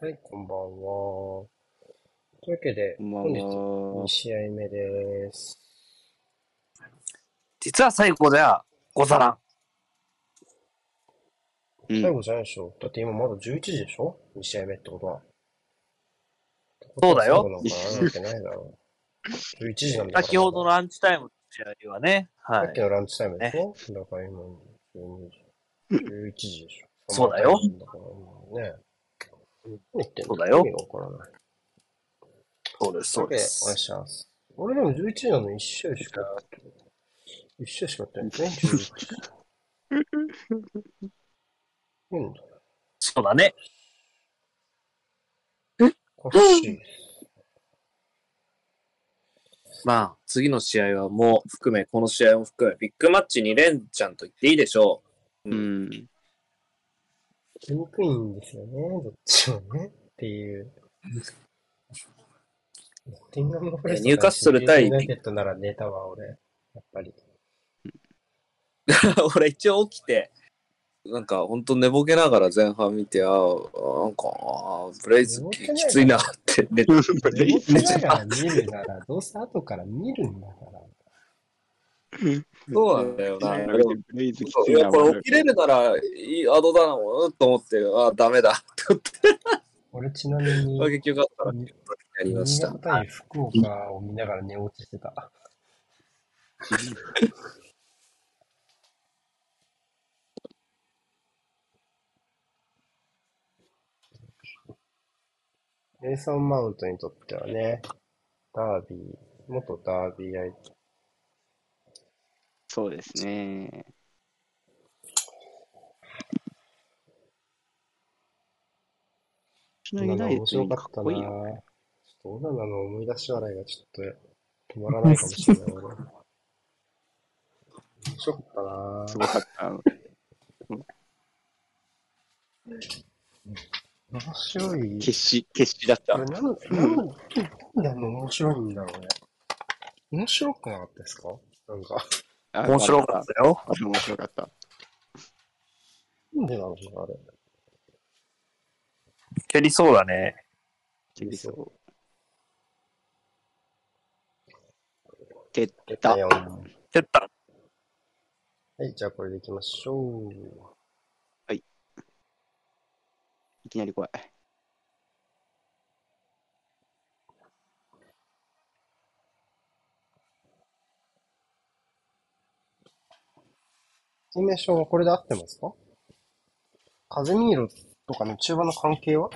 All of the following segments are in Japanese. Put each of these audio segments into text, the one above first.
はい、こんばんは。というわけで、こんばん本日は2試合目です。実は最後ではござらん。うん最後じゃないでしょ。だって今まだ11時でしょ ?2 試合目ってことは。そうだよ最後なんかなるわけないだろう。11時なんだ。先ほどのランチタイムの試合はね、はいさっき。のランチタイムでしょ、だから今、12時。11時でしょ。そうだよだから今ね。何言ってんの？そうだよ意味がわからない。そうです、そうでお願いす。します。俺でも11時なの1試合しか、1試合しかやってないんですね、11時。うん、そうだね。おかしい。まあ、次の試合はもう含め、この試合も含め、ビッグマッチ2連チャンと言っていいでしょう。うん。やりにくいんですよね、どっちもね。っていう。ノッティンガムフォレストニューカッスル対ユナイテッドなら寝たわ、俺。やっぱり。俺一応起きて、なんか本当寝ぼけながら前半見て、ああ、なんか、あーブレイズききついなって寝て、寝ぼけながら見るなら、どうせ後から見るんだから。そうなんだよな。いや。これ起きれるならいいアドだなと思って、ああ、ダメだって思って、俺ちなみに、結局あったらやりました新潟。対福岡を見ながら寝落ちしてた。ネイソン・マウントにとってはね、ダービー、元ダービー相手。そうですね。うちのユナイテ面ッか白かったないいよ。ちょっとオナナの思い出し笑いがちょっと止まらないかもしれない、俺。面白かったなすごかった。面白い。決死、決死だった。なん、なん、なんで面白いんだろうね。面白くなかったですか？なんか、あ面白かったよ。あ面白かった。なんでなのかなあれ。蹴りそうだね。蹴りそう。蹴っ出た。蹴った。はい、じゃあこれでいきましょう。いきなり怖い。フォーメーションはこれで合ってますか？カゼミーロとかの中盤の関係は？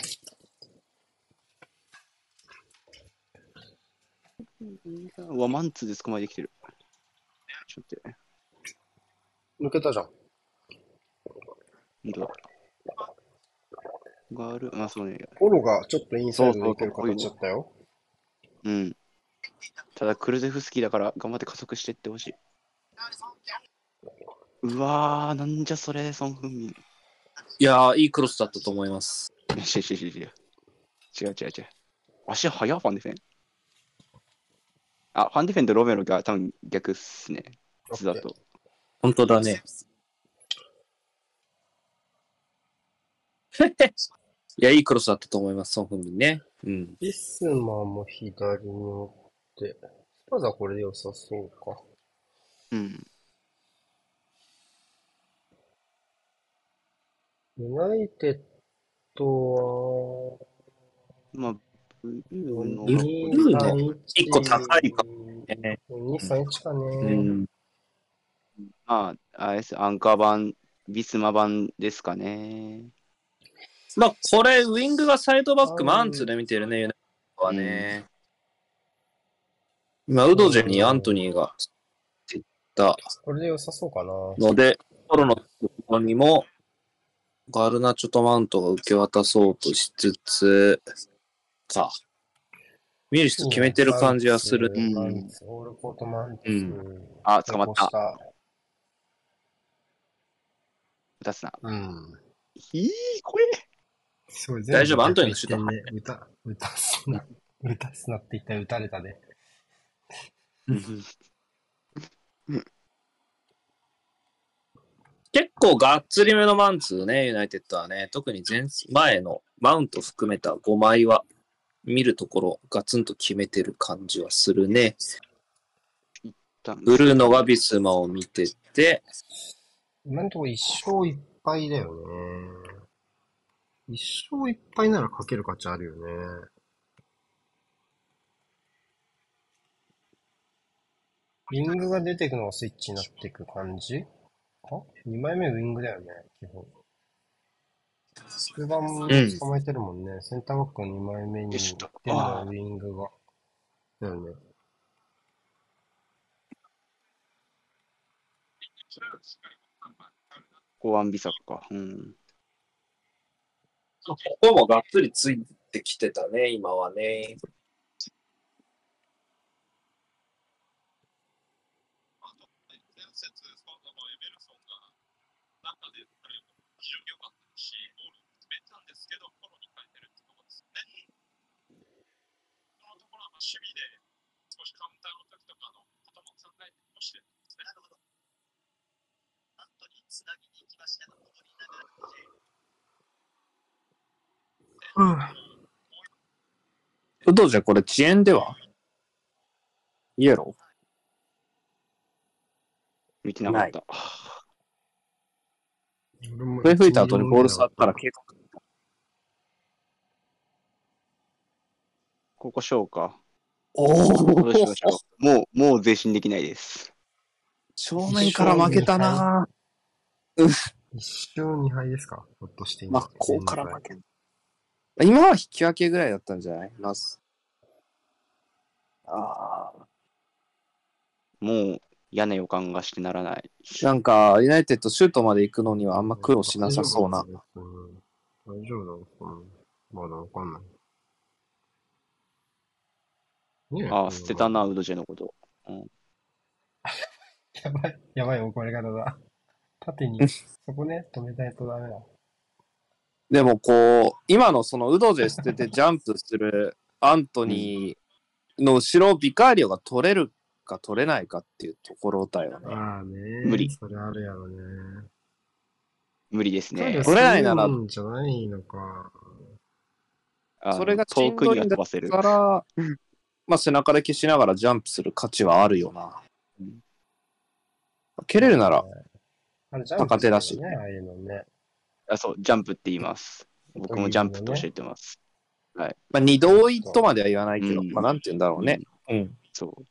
うわ、マンツーで捕まえてきてる。ちょっと待って。抜けたじゃん。本当だ。ガール、まあそうね。オロがちょっとインサイドでいける形だったよ。うん。ただ、クルゼフスキーだから頑張って加速していってほしい。うわー、なんじゃそれ、ソン・フンミン。いいやー、いいクロスだったと思います。や、違う違う違う違う。違う違う違う。足速いファンディフェン。あ、ファンディフェンとロメロが多分逆っすね。図だと。本当だね。いや、いいクロスだったと思います、ソン・フンミンね。うん。ビスマも左に持って、スパザはこれで良さそうか。うん。ユナイテッドは、まあ、ブルーの、ブルーの一個高いかね2、3、1かうね。ん。まあ、あれです、アンカー版、ビスマ版ですかね。まあ、これ、ウィングがサイドバック、マンツーで見てるね、ユナイテッドはね。今、ウドジェにアントニーがっていったこれで良さそうかな。ので、ポロのところにも、ガルナチョとマウントが受け渡そうとしつつ、さあ、ミルシと決めてる感じはする。うんオールコートマンツ。うあ、捕まった。た。打たすな。うん。いい、これ。すごい大丈夫？アントニーのシュートね、歌、歌すな。歌すなって言ったら打たれたで。結構がっつりめのマンツーね、ユナイテッドはね。特に前前のマウント含めた5枚は、見るところガツンと決めてる感じはするね。ブルーノがビスマを見てて、今のところ一勝一敗だよね。一勝一敗ならかける価値あるよね。ウィングが出てくのがスイッチになっていく感じ？か ?2 枚目ウィングだよね、基本。中盤捕まえてるもんね。センターバックの2枚目に出るのはウィングが。だよね。公安美作か。うん。ここもがっつりついてきてたね、今はね。うん。ウドじゃこれ遅延では？イエロ見てなかった。ー笛吹いた後にボール触ったら警告。ここしようか。おどうしましおょう。もう、もう前進できないです。正面から負けたな一勝二敗ですか？ひょっとして今。真っ向から負け今は引き分けぐらいだったんじゃない？まず。ああ。もう嫌な予感がしてならない。なんか、ユナイテッドシュートまで行くのにはあんま苦労しなさそうな。うん。大丈夫なのかなまだわかんない。ねえああ、捨てたな、ウドジェのこと。やばい、やばい怒り方だ。縦に、そこね、止めないとダメだ。でもこう、今のそのウドジェ捨ててジャンプするアントニーの後ろをビカーリオが取れるか取れないかっていうところだよね。ああね。無理それあるやろね。無理ですね。取れないならじゃないのか。それが遠くには飛ばせる。から、まあ背中で消しながらジャンプする価値はあるよなうん。蹴れるなら、高手だしね、ああいうのね。あそう、ジャンプって言います。僕もジャンプって教えてます。まあ二度追いとまでは言わないけど、うんまあなんて言うんだろうね。うん。そう。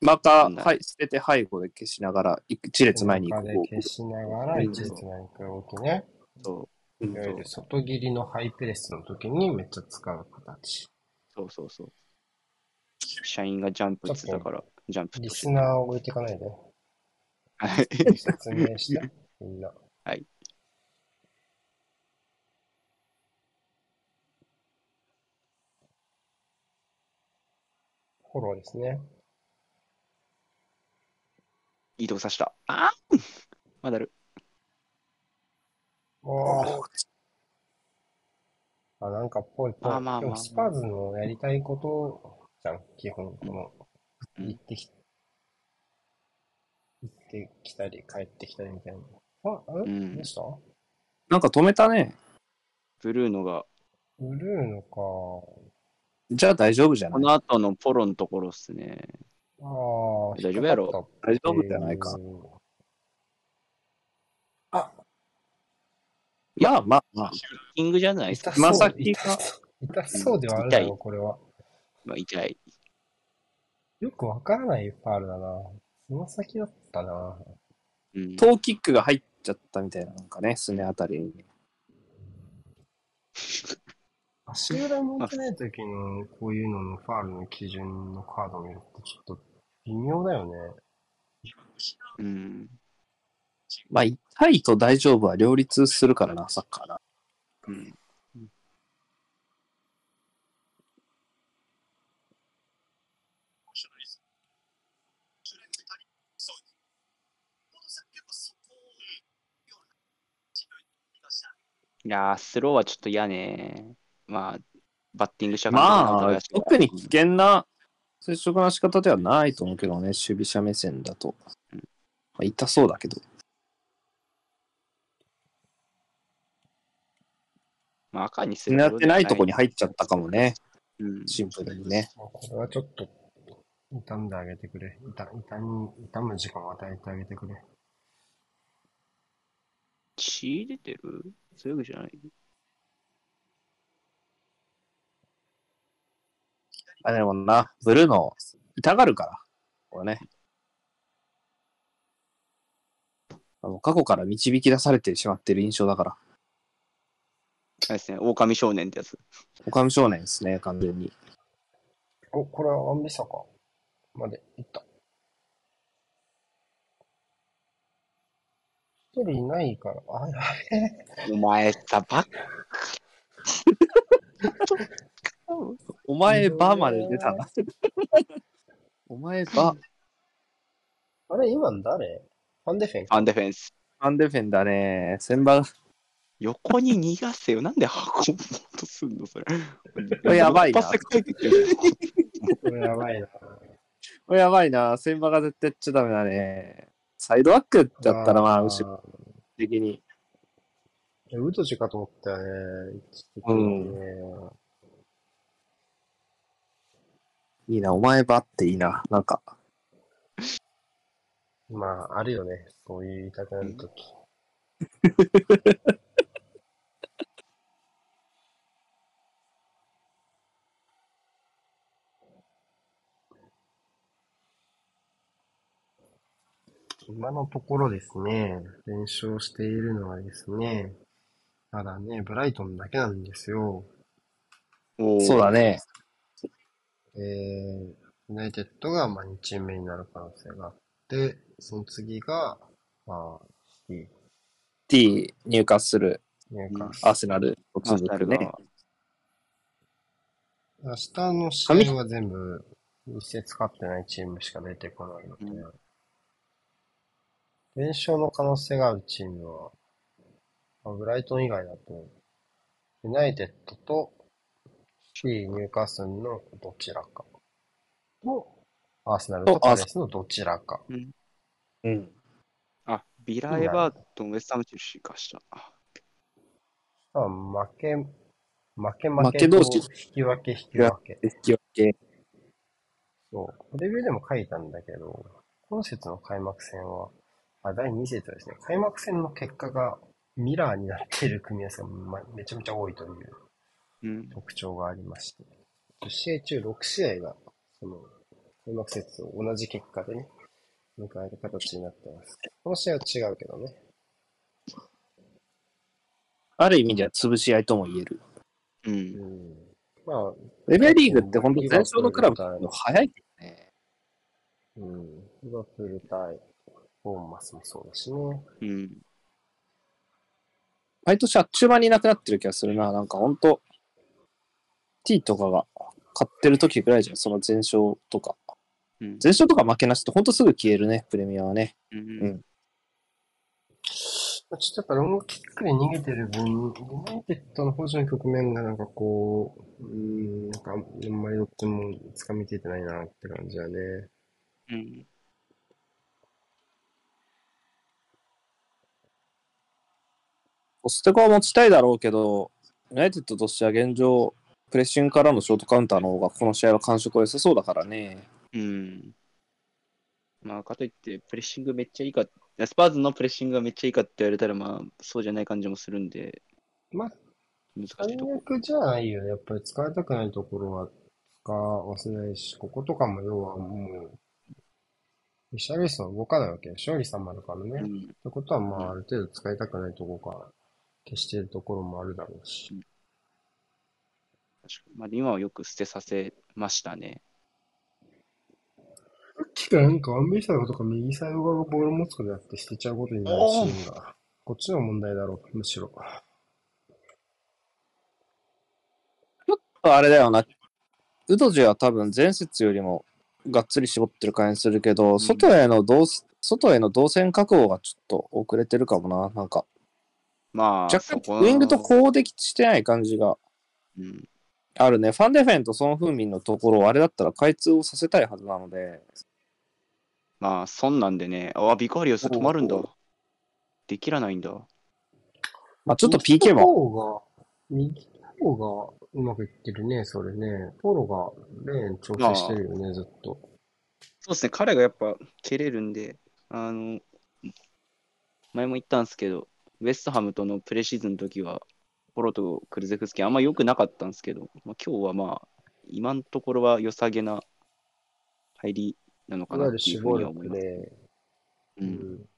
また、うんはい、捨てて背後で消しながら、一列前に行く消しながら、一列前に行く動きね。そう。うんいわゆる外切りのハイプレスの時にめっちゃ使う形。そうそうそう。社員がジャンプって言ってたから、ジャンプリスナーを置いていかないで。はい説明して、みんな。はい。フォローですね。移動させた。あーまだある。おーあ、なんかぽいぽい。まあまあまあスパーズのやりたいことじゃん、基本。この、うん行ってき、行ってきたり、帰ってきたりみたいな。あ、あれ、うんどうした？なんか止めたね。ブルーノが、ブルーのか。じゃあ大丈夫じゃない？この後のポロのところっすね。ああ、大丈夫やろ？大丈夫じゃないかって。いうまあまあまあ。キングじゃないですか？痛そうまさきが痛そうではあるだろ痛う、これは。まあ、痛い。よくわからないファールだな。つま先だったな。うん。トーキックが入っちゃったみたいな、なんかね、すねあたりに。足裏持ってない時のこういうののファールの基準のカードを見るとちょっと微妙だよね。うん。まあ、痛いと大丈夫は両立するからな、サッカーな。うん。いやー、スローはちょっと嫌ね。まあ、バッティングしたかまあ、特に危険な接触の仕方ではないと思うけどね、守備者目線だと。まあ、痛そうだけど。まあ、赤にする狙ってないとこに入っちゃったかもね。うん、シンプルにね。これはちょっと、痛んであげてくれ。痛、痛に、痛む時間を与えてあげてくれ。血出てる？そういうわけじゃない？あ、でもな、ブルーの、痛がるから。これね。あの過去から導き出されてしまってる印象だから。あれですね、狼少年ってやつ。オカム少年ですね、完全に。お、これはワンビサか。まで行った。一人いないから、あ、や。お前さ、バッお前バまで出たな。お前バ、あれ、今の誰？ファンデフェンアンデフェンス。アンデフェンだね。先場、横に逃がせよ。なんで運ぼうとすんのそれ。これやばいなパス書いてくる これやばいな。これやばいな。先場が絶対やっちゃダメだね。サイドバックだったらまあ、後ろろ。的に。ウドジかと思ったよね。一時的にね。いいな、お前バっていいな。なんか、まあ、あるよね。そういう言いたくなるとき。今のところですね、連勝しているのはですね、ただね、ブライトンだけなんですよ。そうだね。えー、ユナイテッドがまあ2チーム目になる可能性があって、その次が、まあ、シテ T 入荷する。ィ、ニューカースアーセナル。とアーセナルが続くね。明日の試合は全部、一節勝ってないチームしか出てこないので、うん連勝の可能性があるチームは、まあブライトン以外だと、ユナイテッドと、シー・ニューカースルのどちらか。と、アーセナルとパレスのどちらか。うん。あ、ビラ・エバートン、ウェスタムチェルシーかした。あまあ、負け、負け負け負け同士と引き分け引き分け。引き分け。そう。レビューでも書いたんだけど、今節の開幕戦は、あ、第2節はですね、開幕戦の結果がミラーになっている組み合わせが、ま、めちゃめちゃ多いといううん。特徴がありまして、10試合中6試合が、その、開幕節を同じ結果でね、迎える形になってます。この試合は違うけどね。ある意味では潰し合いとも言える。う。うんん。まあ、レベルリーグって本当全勝のクラブの早いけどね。うん。リバプール対ボーンマスもそうだしね。うん。毎年あっちゅう間にいなくなってる気がするな。なんか本当 T とかが勝ってる時ぐらいじゃん。その全勝とか。うん。全勝とか負けなしって本当すぐ消えるね、プレミアはね。うんうんちょっとやっぱロングキックで逃げてる分、ユナイテッドの保持の局面がなんかこう、うーん、なんかあんまりどっちも掴みきれてないなって感じだね。うん。ポステコは持ちたいだろうけど、ユナイテッドとしては現状、プレッシングからのショートカウンターの方がこの試合は感触は良さそうだからね。うん。まあ、かといって、プレッシングめっちゃいいか、いやスパーズのプレッシングがめっちゃいいかって言われたら、まあ、そうじゃない感じもするんで、まあ、難し最いとこ。悪じゃないよね。やっぱり使いたくないところは使わせないし、こことかも要はもう、リシャルリソンは動かないわけでしょ、リサマだからね。っうん。てことはまあ、ある程度使いたくないところから消しているところもあるだろうし。確かにまあ、今はよく捨てさせましたね。さっきからなんかアンビサイドとか右サイド側がボール持つことやって捨てちゃうことになるシーンが、こっちの問題だろう、むしろ。あれだよな。ウドジは多分前節よりもがっつり絞ってる感じするけど、ん外への動外への動線確保がちょっと遅れてるかもな。なんか、まあ、若干ウイングと攻撃してない感じがうん。あるね。ファンデフェンとソン・フンミンのところをあれだったら開通をさせたいはずなので、まあ、そんなんでね、あ、ビカリオス止まるんだ。できらないんだ。まあちょっと PK も、も。右の方がうまくいってるね、それね。フォロがレーン調整してるよね、ずっと。そうですね、彼がやっぱ蹴れるんで、あの、前も言ったんですけど、ウェストハムとのプレシーズンの時は、ポロとクルゼフスキーあんま良くなかったんですけど、まあ、今日はまあ、今のところは良さげな入りなのかなっていうふうには思います。う。うんん。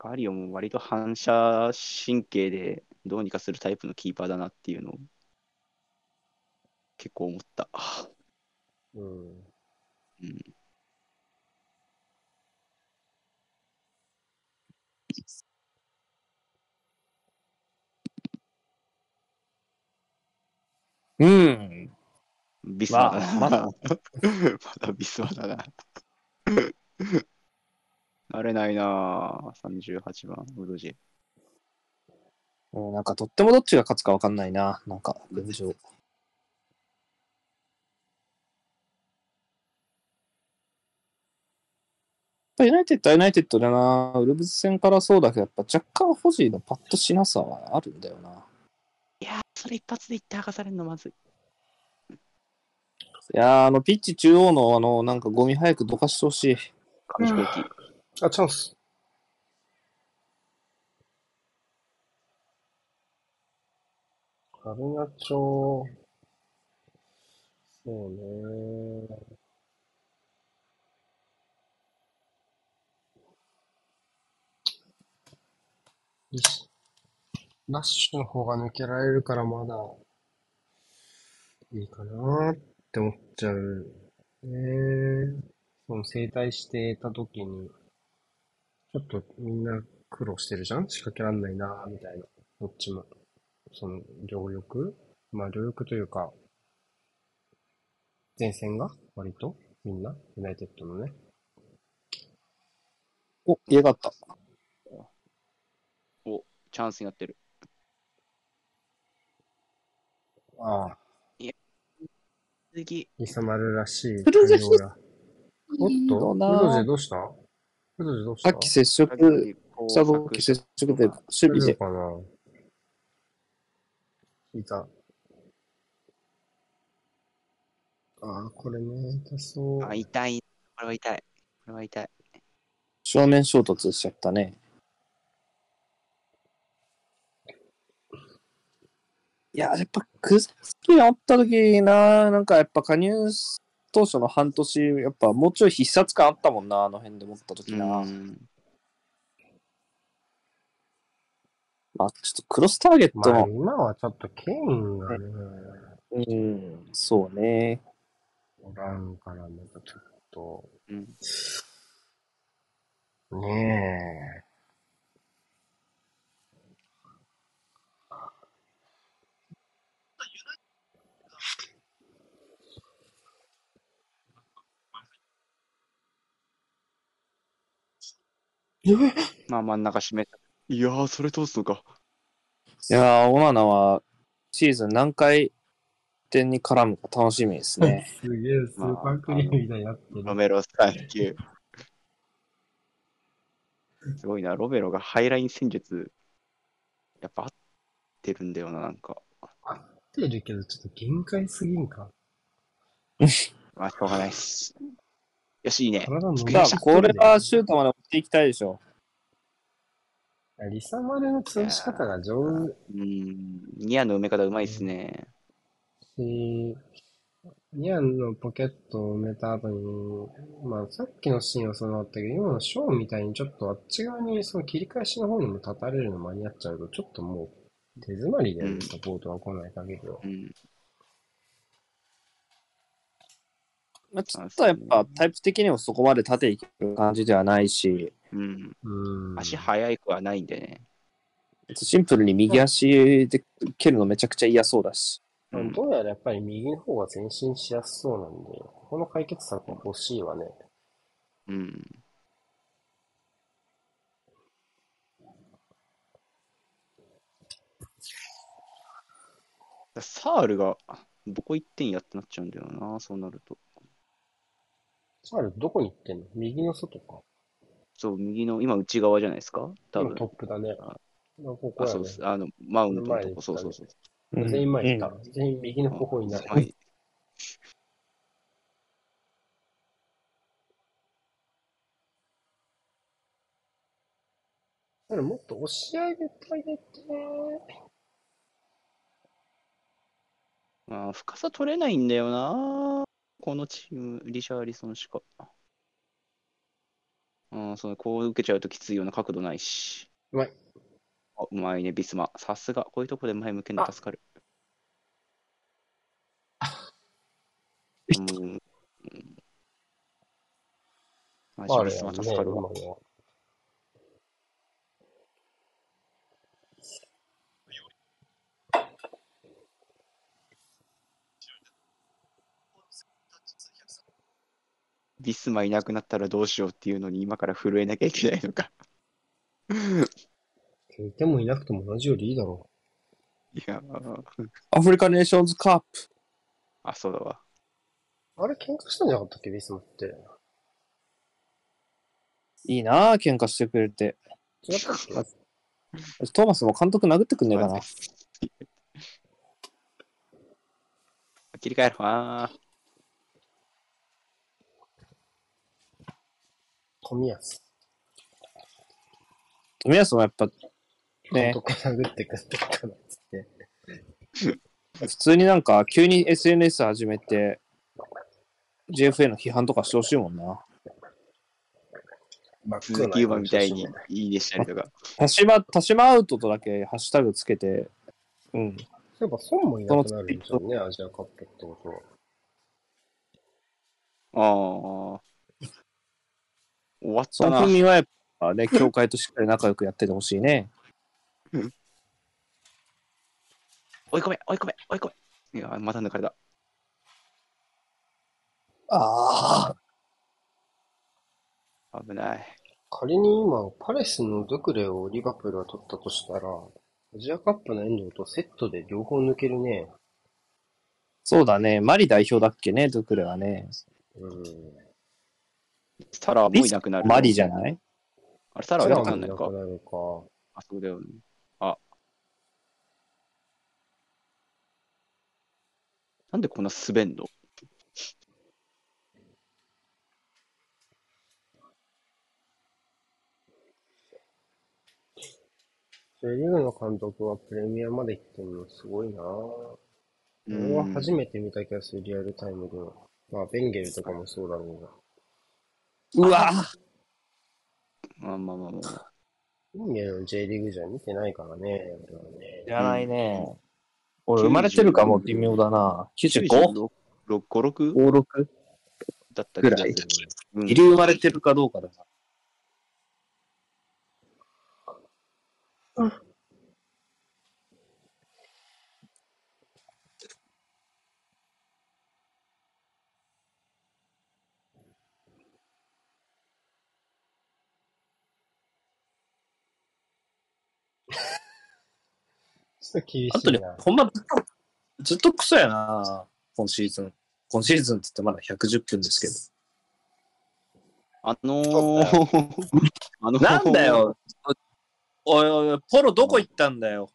ガリオも割と反射神経でどうにかするタイプのキーパーだなっていうのを結構思った。うん。うん。うん。ビスマだな。まだ まだビスマだな。慣れないなぁ、38番、ウドジェ。うんなんかとってもどっちが勝つかわかんないな。なんか、現状。ユナイテッドはユナイテッドだな。ウルブズ戦からそうだけど、やっぱ若干保持のパッとしなさはあるんだよな。いやー、それ一発で言って剥がされるのまずい。いやー、あの、ピッチ中央の、あの、なんかゴミ早くどかしてほしい。紙飛行機。あ、チャンス。カルナチョ、そうね。よしラッシュの方が抜けられるからまだいいかなって思っちゃう。ねその整体してた時に、ちょっとみんな苦労してるじゃん？仕掛けらんないなみたいな。どっちも。その、両翼？まあ、両翼というか、前線が？割と？みんな？ユナイテッドのね？お、家があった。チャンスになってる。ああ、次。イサマルらしい対応や。おっと、のなウドジェどうした？ウドジェどうした？さっき接触した時接触で、守備で。かな聞いた。ああ、これね、痛そう。あ、痛い。これは痛い。これは痛い。正面衝突しちゃったね。いや、やっぱ、クズスキーおった時な、なんかやっぱ加入当初の半年、やっぱもうちょい必殺感あったもんな、あの辺で持った時な。うんまあ、ちょっとクロスターゲットまあ、の、今はちょっとケインがね、うん、そうね。おらんから、またちょっと、うん。ねまあ真ん中締めた。いやー、それ通すのか。いやー、オナナはシーズン何回点に絡むか楽しみですえ。ね。すげえ、スーパークリームみたいになってる。ロメロ3級。すごいな、ロメロがハイライン戦術、やっぱ合ってるんだよな、なんか。合ってるけど、ちょっと限界すぎんか。まあ、しょうがないっす。よし、いいね。体伸びさあ、ちゃってるこれはシュートまで持っていきたいでしょ。リサマルの潰し方が上手うん、ニアの埋め方うまいっすね。し、ニアンのポケットを埋めた後に、まあさっきのシーンはそうだったけど、今のショーンみたいにちょっとあっち側にその切り返しの方にも立たれるの間に合っちゃうと、ちょっともう手詰まりで、うんサポートが来ない限りは。うん。まあ、ちょっとやっぱタイプ的にもそこまで縦いける感じではないし、うん。うん。足速くはないんでね。シンプルに右足で蹴るのめちゃくちゃ嫌そうだし。うんどうやらやっぱり右の方が前進しやすそうなんで、ここの解決策は欲しいわね。うん。サールがどこ行ってんやってなっちゃうんだよな、そうなると。あれ、どこに行ってんの？右の外か。そう、右の、今内側じゃないですか？多分。今トップだね。あここねそうです。あの、マウントのとこ、ねそうそうそう。うん全員前に行った。うん全員右の方になる。はい。だからもっと押し上げてあげて。まあ、深さ取れないんだよな。このチーム、リシャーリソンしか。うん、そうこう受けちゃうときついような角度ないし。うまい。あうまいね、ビスマ。さすが、こういうとこで前向けるの助かる。も う、うん、マジビスマ助かるわ。は。ビスマいなくなったらどうしようっていうのに今から震えなきゃいけないのか。いてもいなくても同じよりいいだろいやーアフリカネーションズカップ。あ、そうだわ。う。あれ喧嘩したんじゃなかったっけ、ビスマって。いいなぁ、喧嘩してくれて。違ったっけ？トーマスも監督殴ってくんねえかな。切り替えろ。あー富安。富安もやっぱ、ね、男殴ってくってことだっつって。普通になんか急に SNS 始めて、JFA の批判とかしてほしいもんな。鈴木馬みたいにいいねしたりとか。田島、田島アウトとだけハッシュタグつけて、うん。やっぱ損もいなくなるんですよね、アジアカップってことは。ああ。終わっそたな。の組はやっぱね、協会としっかり仲良くやっててほしいね。追い込め、追い込め、追い込め。いや、また抜かれた。ああ。危ない。仮に今、パレスのドクレをリバプールが取ったとしたら、アジアカップの遠藤とセットで両方抜けるね。そうだね。マリ代表だっけね、ドゥクレはね。うん。サラはもういなくなる。マリじゃない？あれ、サラはいなくなるかなるか。あ、そうだよね。あ。なんでこんな滑んの？J リーグの監督はプレミアまで行ってるのすごいなぁ。俺は初めて見た気がする、リアルタイムでは。まあ、ベンゲルとかもそうだろうが。うわまあまあまあまあ。ベンゲルの J リーグじゃ見てないからね、俺はね。知らないね。俺生まれてるかも微妙だな。95?56? 95 6 5 6だった気がする。うんギリ生まれてるかどうかだな。ょっと厳あとねしいな、。ほんまずっと、ずっとクソやな、今シーズン。今シーズンって言ってまだ110分ですけど。あのー、あのーなんだよ。おいおいポロどこ行ったんだよ。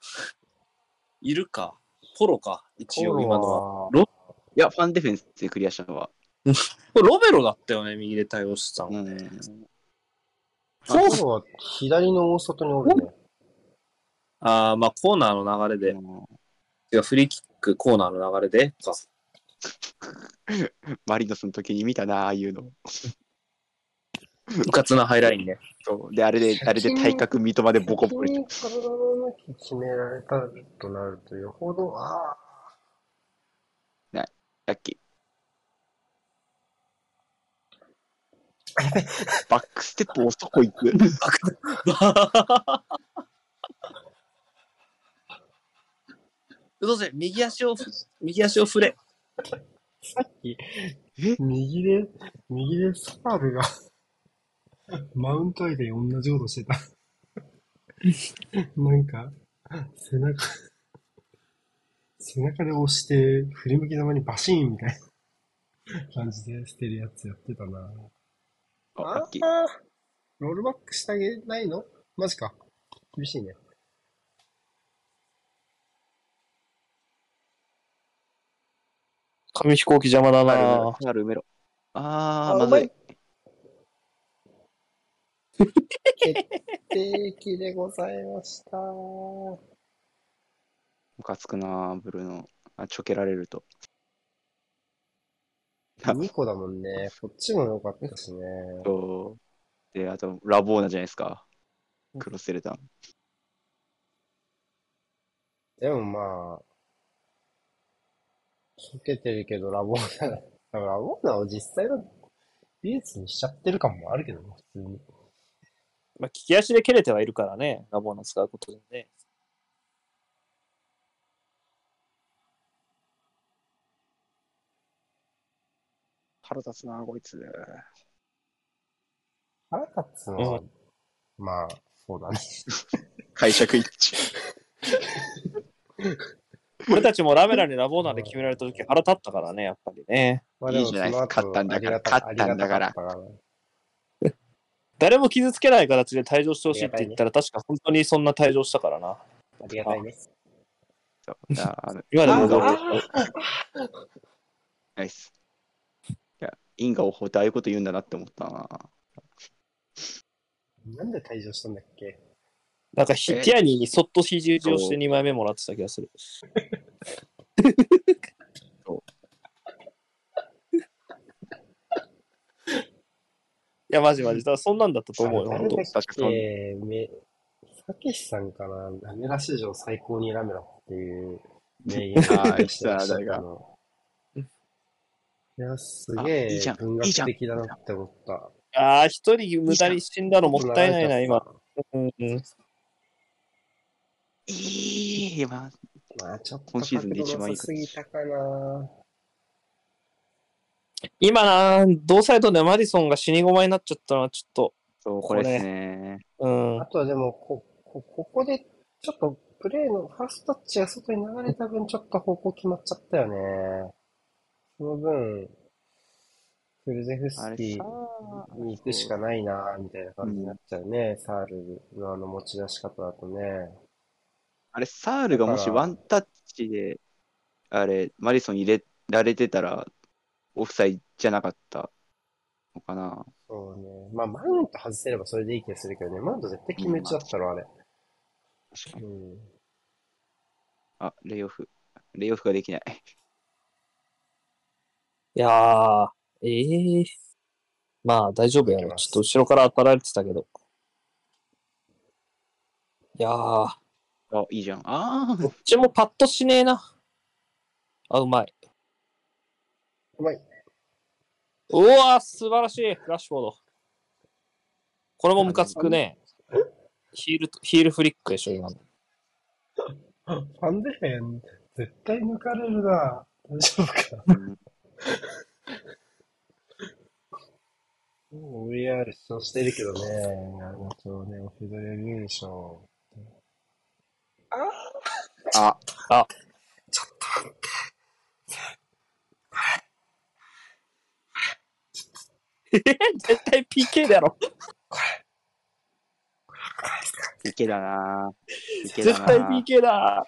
いるか。ポロか。一応今のは。は。いや、ファンディフェンスでクリアしたのは。こ れロベロだったよね、右で対応してたの。うん。ポーロは左の大外におるね。ああ、まあコーナーの流れで。いや、フリーキックコーナーの流れでか。マリノスの時に見たな、ああいうの。うかつなハイラインね。そう。で、あれで、あれで体格三笘でボコボコに。体の向き決められたとなると、よほど、ああ、ラッキー。バックステップ遅く行く。どうせ右足を、右足を振れ。さっき、右で、右でサールが、マウントアイで同じことしてた。なんか、背中、背中で押して、振り向きざまにバシーンみたいな感じで捨てるやつやってたな。あ。あーロールバックしてあげないの？マジか。厳しいね。紙飛行機邪魔だなファール埋めろ。ああー、まずい。決定機でございました。ムカつくな、ブルーノ。あ、ちょけられると。2個だもんね。こっちも良かったしね。そう。で、あと、ラボーナじゃないですか。クロスセレタン。でもまあ、受けてるけど、ラボーナ、だからラボーナを実際の美術にしちゃってる感もあるけどね、普通に。まあ、利き足で蹴れてはいるからね、ラボーナ使うことでね。腹立つな、こいつ。腹立つのは、まあ、そうだね。解釈一致。俺たちもラメラにラボーナで決められた時腹立ったからね、やっぱりね。まあいいじゃないその後勝ったんだから勝ったんだから誰も傷つけない形で退場してほしいって言ったら、確か本当にそんな退場したからな。ありがたいね。そうあの今でも覚あえてるナイス。いや、因果応報ってああいうこと言うんだなって思ったな。なんで退場したんだっけ？なんかヒ、えティアニーにそっと肘打ちをして2枚目もらってた気がする。いや、マジマジ。だからそんなんだったと思うよ、本当かそんけめ、たけしさんかなラメラ史上最高にラメラっていう 名言あーをしてらっしゃったの。いや、すげえあいいじゃん文学的だなって思った。ああ、一人無駄に死んだのもったいないな、今。うんうん、いい、まあ、まあちょっと今シーズンで一番いい角度なさすぎたかな。今な、同サイドでマディソンが死に駒になっちゃったのはちょっと、そう、これですね。うんあ。とはでもこ、こ、ここで、ちょっと、プレーのファーストタッチが外に流れた分、ちょっと方向決まっちゃったよね。その分、クルゼフスキーに行くしかないな、みたいな感じになっちゃうね。サールのあの持ち出し方だとね。あれ、サールがもしワンタッチで、あれ、マリソン入れられてたら、オフサイじゃなかったのかな。そうね。まあ、マウント外せればそれでいい気がするけどね。マウント絶対決め打ちだったろ、あれ。確かに。うん。あ、レイオフ。レイオフができない。いやー、ええまあ大丈夫やろ。ちょっと後ろから当たられてたけど。いやー、あ、いいじゃん。あどっちもパッとしねえな。あ、うまい。うまい。うわー、素晴らしい。ラッシュフォード。これもムカつくね。ヒールと、ヒールフリックでしょ、今の。ファンデヘン、絶対抜かれるな。大丈夫か。もう VR 主張してるけどね。あの、そうね、オフィドレビューでしょ。あ、絶対 PK だろ。池だな。池だな。絶対 PK だ。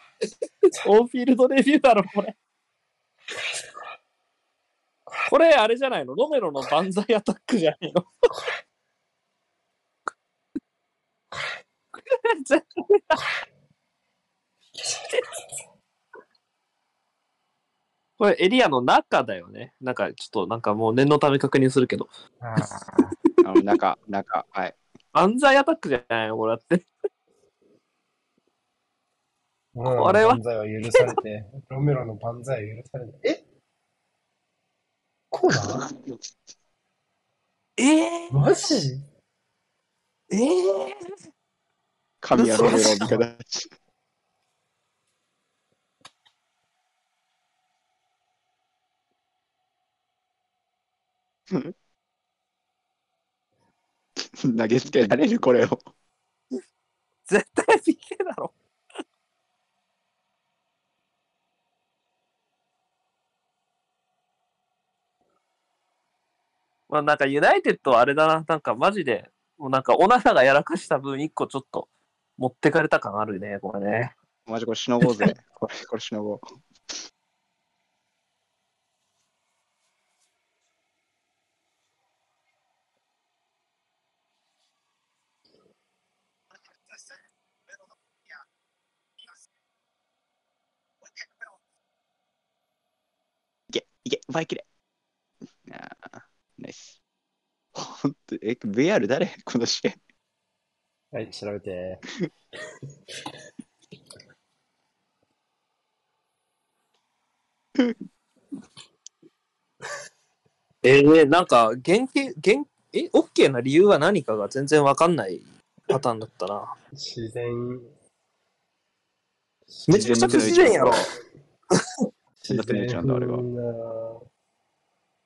オンフィールドレビューだろ、これ。これ、あれじゃないの？ロメロの万歳アタックじゃないの？絶 対 これエリアの中だよね。なんかちょっとなんかもう念のため確認するけど。ああの、中、中、はい。万歳アタックじゃないのこれだって。ここれは？万歳は許されて、ロメロの万歳は許されて。え？こうだえー、マジ？えー、神谷ロメロ味方。投げつけられるこれを絶対 PK だろ。まあなんかユナイテッドはあれだな、なんかマジで、もうなんかオナがやらかした分一個ちょっと持ってかれた感あるね、これね。マジこれしのごうぜ。これしのごう。いけ、いけ、奪いきれ。ああ、ナイス。ほんと、え、VR 誰？この試合。はい、調べて。えー、なんか、原型、原、え、オッケーな理由は何かが全然わかんないパターンだったな。自然。めちゃくちゃ不自然やろ。そんなプレーちゃんだあれは自然な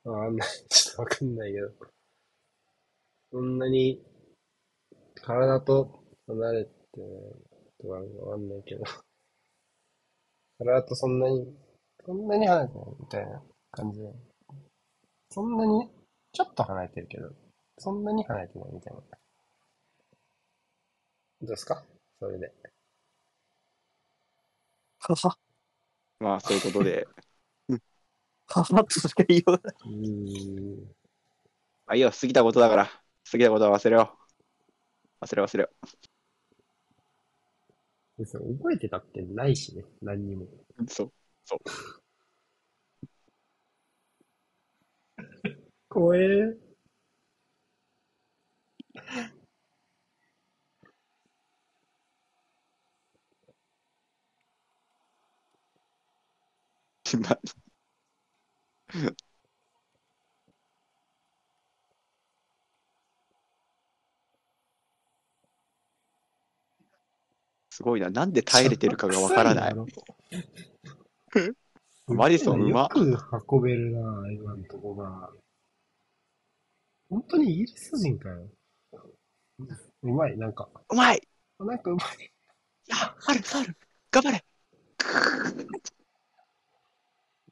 わかんない。ちょっとわかんないけど。そんなに、体と離れて、とかわかんないけど。体とそんなに、そんなに離れてないみたいな感じで。そんなに、ちょっと離れてるけど、そんなに離れてないみたいな。どうですか？それで。はは、まあ、そういうことで。ははとしか言いようがない。ん。まあいいよ、過ぎたことだから。過ぎたことは忘れよう。忘れ忘れよ別に覚えてたってないしね、何にも。う。そう。怖え。ま あすごいな。なんで耐えれてるかがわからない。マディソンうまよく運べるな、今のとこが。本当にイギリス人かよ。うまい、なんか。うまいなんかうまい。いや、ファル、ファル頑張れ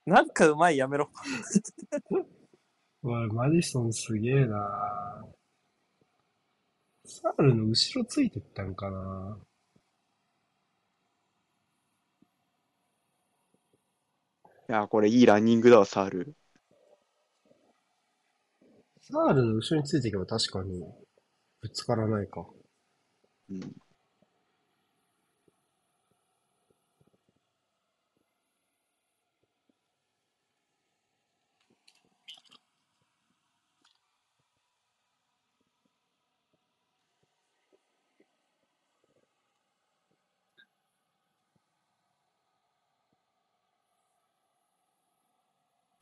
なんかうまいやめろ。おい、マディソンすげえな。サールの後ろついてったんかな。いや、これいいランニングだわ、サール。サールの後ろについていけば確かにぶつからないか。うん。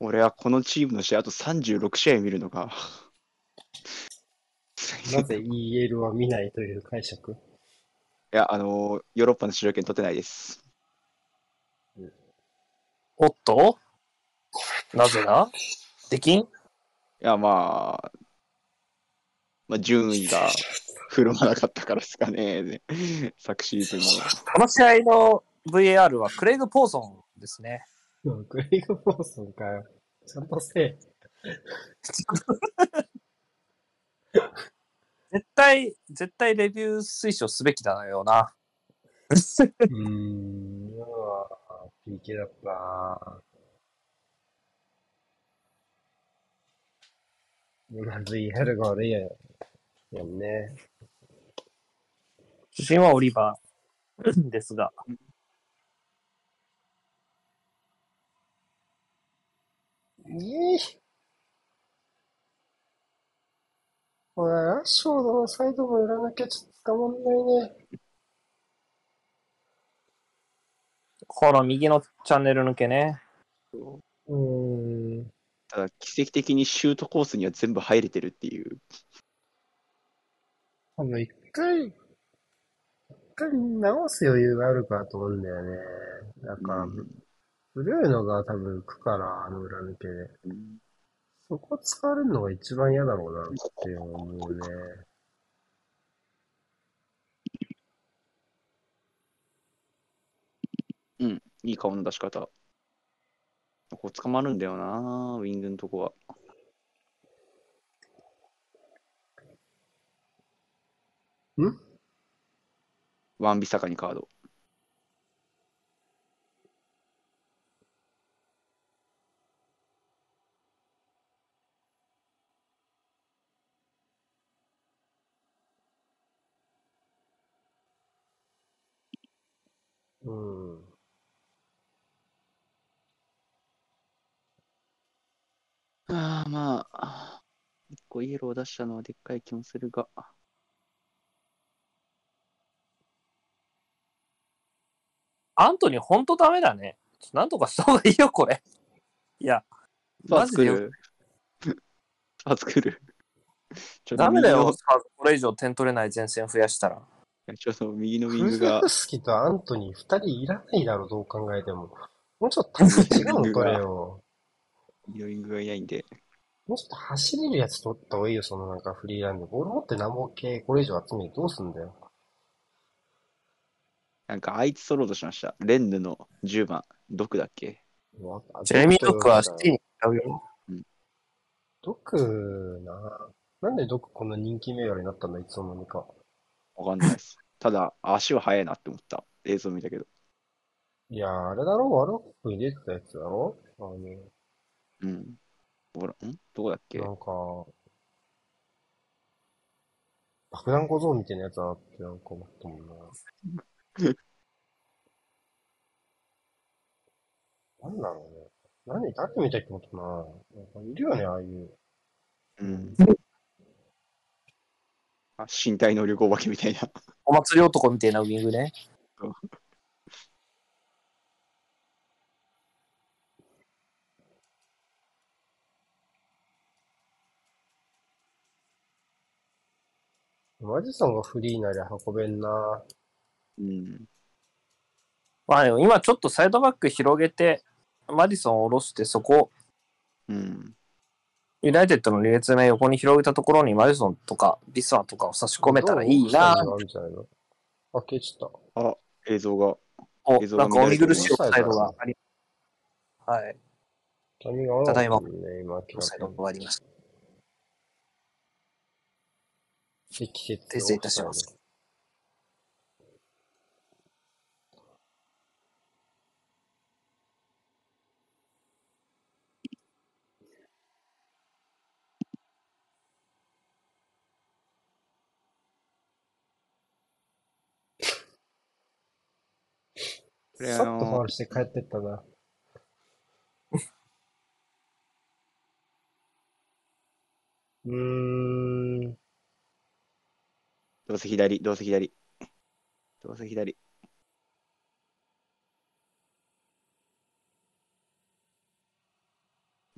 俺はこのチームの試合あと36試合見るのか。なぜ EL は見ないという解釈？いや、あのーヨーロッパの出場権取ってないです。おっと？なぜだ？できん？いや、まあ、まあ、順位が振るわなかったからですかね。昨シーズンの。この試合の VAR はクレイグ・ポーソンですね。うんクレイグ・ポーソンかよ。ちゃんとせえ。絶対、絶対レビュー推奨すべきだよな。うーん、今は PK だったなまずい、ヘルが悪いややんね。主審はオリバーですが。いい。おい、ラッシュフォードのサイドもやらなきゃちょっと捕まんないね。この右のチャンネル抜けね。うーん。ただ、奇跡的にシュートコースには全部入れてるっていう。多分一回、一回直す余裕があるかと思うんだよね。なんか、ブルーノが多分くからあの裏抜けで。そこ使われるのが一番嫌だろうなって思うね。うん、いい顔の出し方。ここ捕まるんだよな、ウィングのとこは。ん？ワンビサカにカード。うん。ああ、まあ、一個イエロー出したのはでっかい気もするが。アントニー、ほんとダメだね。なんとかした方がいいよ、これ。いや、マジでよ作る。さあ作る。ちょっとダメだよ、これ以上点取れない前線増やしたら。ちょっと右のウクィングがル、スキとアントニー二人いらないだろ、どう考えても。もうちょっと違うの取れよ。右のウィングがいないんで。もうちょっと走れるやつ取った方がいいよ、そのなんかフリーランド。ボール持って何も系これ以上集めてどうすんだよ。なんかあいつ揃ろうとしました。レンヌの10番、ドクだっけ？わジェレミー・ドックはシティに使うよ。ドクななんでドクこんな人気メールになったんだ、いつの間にか。わかんないです。ただ、足は速いなって思った。映像見たけど。いやー、あれだろ？ワールドカップに出てたやつだろ？あの、うん。ほら、ん？どこだっけ？なんか、爆弾小僧みたいなやつだなってなんか思ったもんな。なんだろうね。何、誰みたいってことな。なんかいるよね、ああいう。うん。あ身体能力お化けみたいな。お祭り男みたいなウィングね。マジソンがフリーなり運べんな。うん。まあでも今ちょっとサイドバック広げて、マディソンを下ろして、そこ、うん。ユナイテッドの2列目横に広げたところにマディソンとかビスワとかを差し込めたらいいなどうどうしたらいいのあ、消えちゃった。あ、映像が。お映像がなんかお見苦しいオフサイドがありはい。たね、今、明オフサイドらかに。がありました。適切訂正いたします。さっとファウルして帰ってったな。うーん。どうせ左、どうせ左。どうせ左。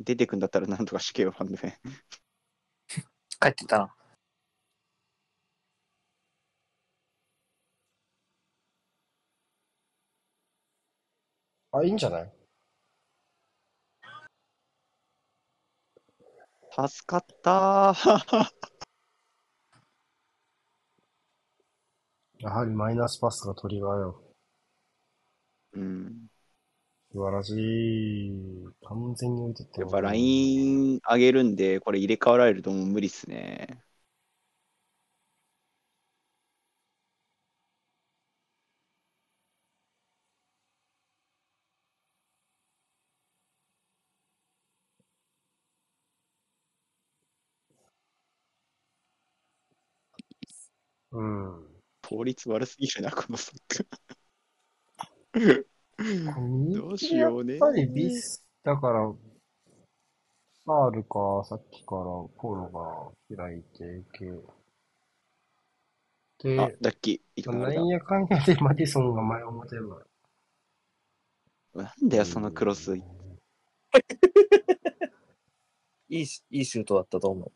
出てくんだったらなんとかしけよ、ファンデフェン。帰ってたな。あ、いいんじゃない？助かったー。やはりマイナスパスがトリガーよ。うん。素晴らしい。完全に置いてったよやっぱライン上げるんで、これ入れ替わられるともう無理っすね。効率悪すぎるな、このサッカー。どうしようねやっぱりビス、だから、サールか、さっきからポロが開いてけ。あで、、ダッキー、なんやかんやでマディソンが前を持てば。なんだよ、そのクロス。いいし、いいシュートだったと思う。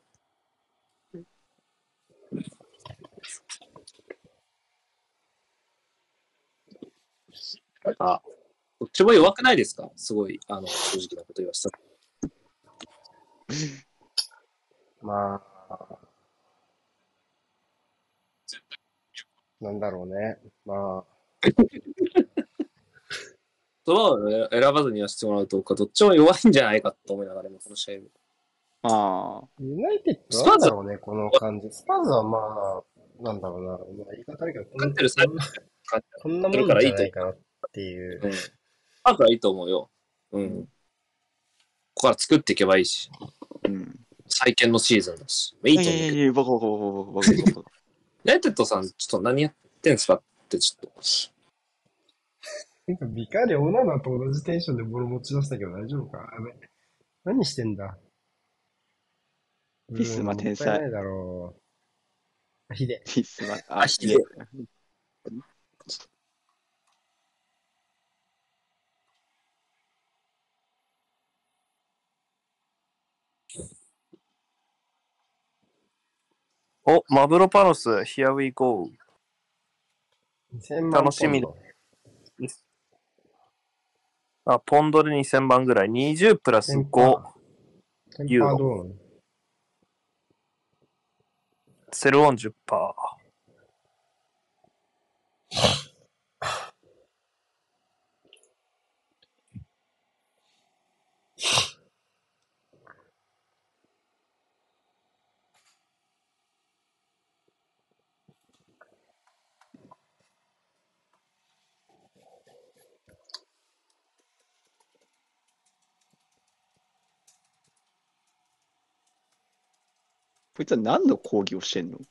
あ、どっちも弱くないですか？すごい、あの、正直なこと言わせた。まあ、なんだろうね。まあ、言葉を選ばずに言わせてもらうと、どっちも弱いんじゃないかと思いながら、今この試合も。ああ、ユナイテッドなんだろうね、この感じ。スパーズはまあ、なんだろうな。まあ、言い方あるけど、こんなもんじゃないかなっていう。うん。パークはいいと思うよ。うん。ここから作っていけばいいし、うん。再建のシーズンだし。いいと思うけど。いやいやいや、バカバカバカバカバカバカバカ。ユナイテッドさん、ちょっと何やってんすか？ってちょっと。なんかビカーリオナナと同じテンションでボール持ち出したけど大丈夫かやべ。何してんだ？フィスマ天才もったいないだろう。ひで。ピースマあひでお、マブロパロス、Here we go. 2000万楽しみだあ、ポンドで2000番ぐらい。20プラステン5、パテンユーロ。セルオン10%。こいつは何の講義をしてんの？い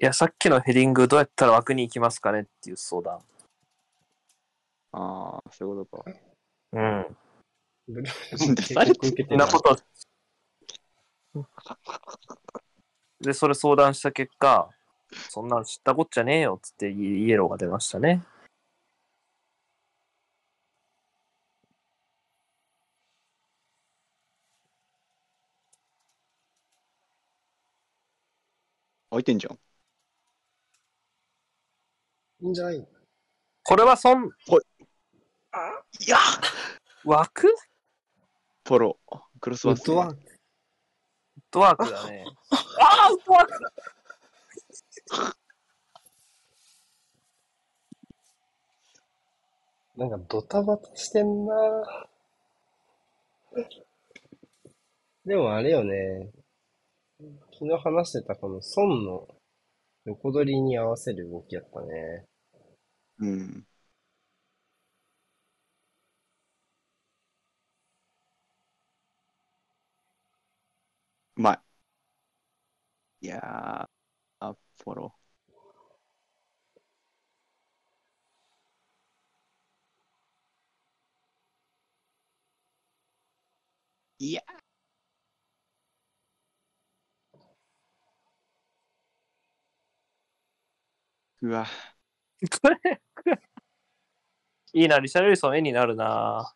や、さっきのヘディングどうやったら枠に行きますかねっていう相談。ああ、そういうことか。うん。されてそんなこと。で、それ相談した結果、そんなん知ったこっちゃねえよっつってイイエローが出ましたね。開いてんじゃん。いいんじゃない？これはそん、いや枠？フポロ。クロスフワーク、ットワーク。ットワークだね。ああ、フットワーク なんかドタバタしてんなでもあれよね。昨日話してたこの孫の横取りに合わせる動きやったね。うん。うまい。いやー、あ、フォロー。いや。うわ。これ、いいな、リシャルリソン絵になるな。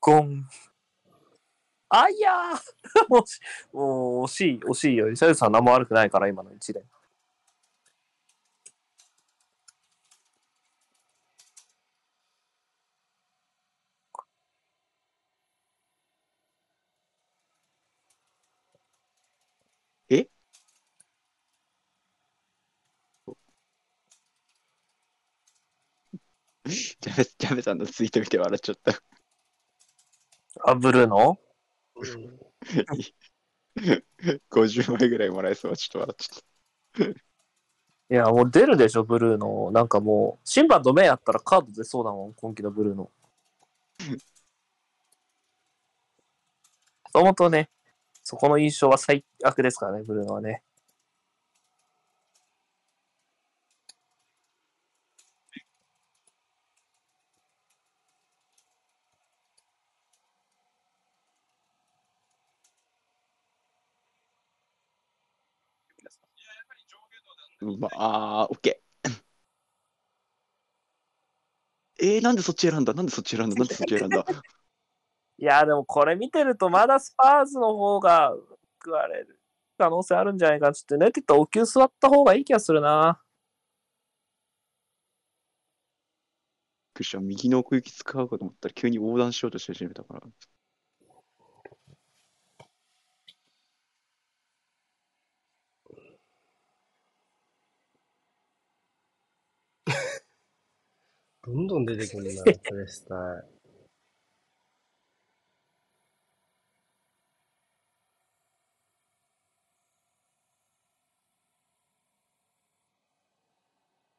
ゴン。あいやー もう、惜しい、惜しいよ。リシャルリソンは何も悪くないから、今の一連。ジャメ、ジャメさんのツイート見て笑っちゃった。あ、ブルーノ 50枚ぐらいもらえそう。ちょっと笑っちゃっいや、もう出るでしょ、ブルーノ。なんかもう、審判と目やったらカード出そうだもん、今季のブルーノ。もともとね、そこの印象は最悪ですからね、ブルーノはね。まあー、オッケー。えー、なんでそっち選んだ？なんでそっち選んだ？なんでそっち選んだ？いや、でもこれ見てると、まだスパーズの方が食われる可能性あるんじゃないかな。ちょっとね、きっとお灸座った方がいい気がするな。クッション、右の奥行き使うかと思ったら急に横断しようとし始めたから。どんどん出てくるな、プレスタい。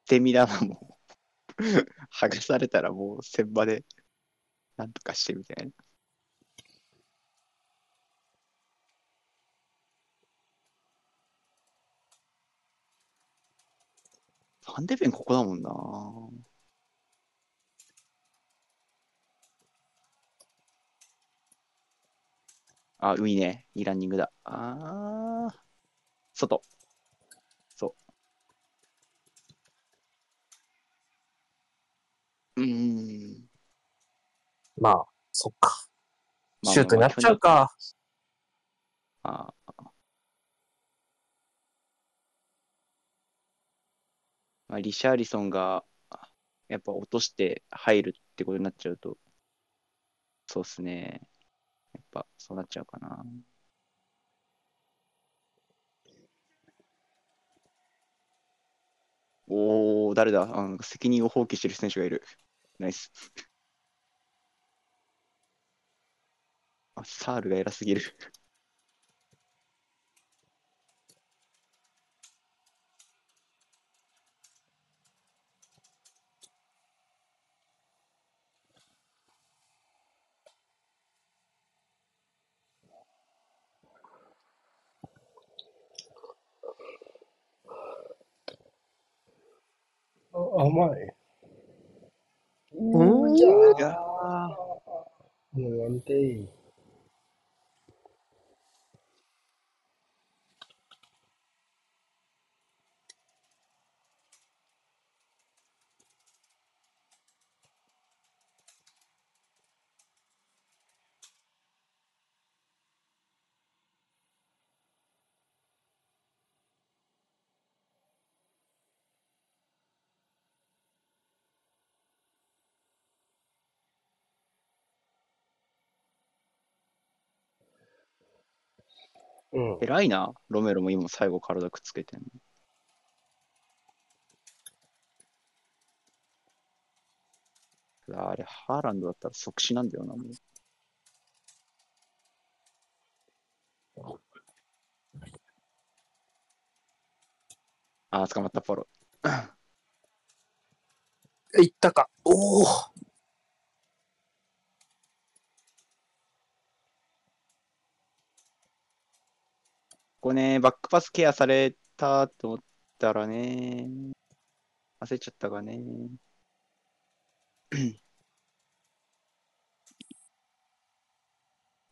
手ミだな、もう。剥がされたらもう千場で、なんとかしてみたいな。ファンデベンここだもんな。あ、いいね。いいランニングだ。あー。外。そう。うーん。まあ、そっか。まあシュートになっちゃうか。あまあ、リシャーリソンがやっぱ落として入るってことになっちゃうと、そうっすね。やっぱそうなっちゃうかな。おお、誰だ？あ責任を放棄してる選手がいる。ナイス。あ、サールが偉すぎる。甘い。うんじゃいやあ、もう安定。うん。偉いな。ロメロも今最後体くっつけてんの。あれ、ハーランドだったら即死なんだよな、もう。あー、捕まった、ポロ。いったか。おお。こね、バックパスケアされたと思ったらね、焦っちゃったかね。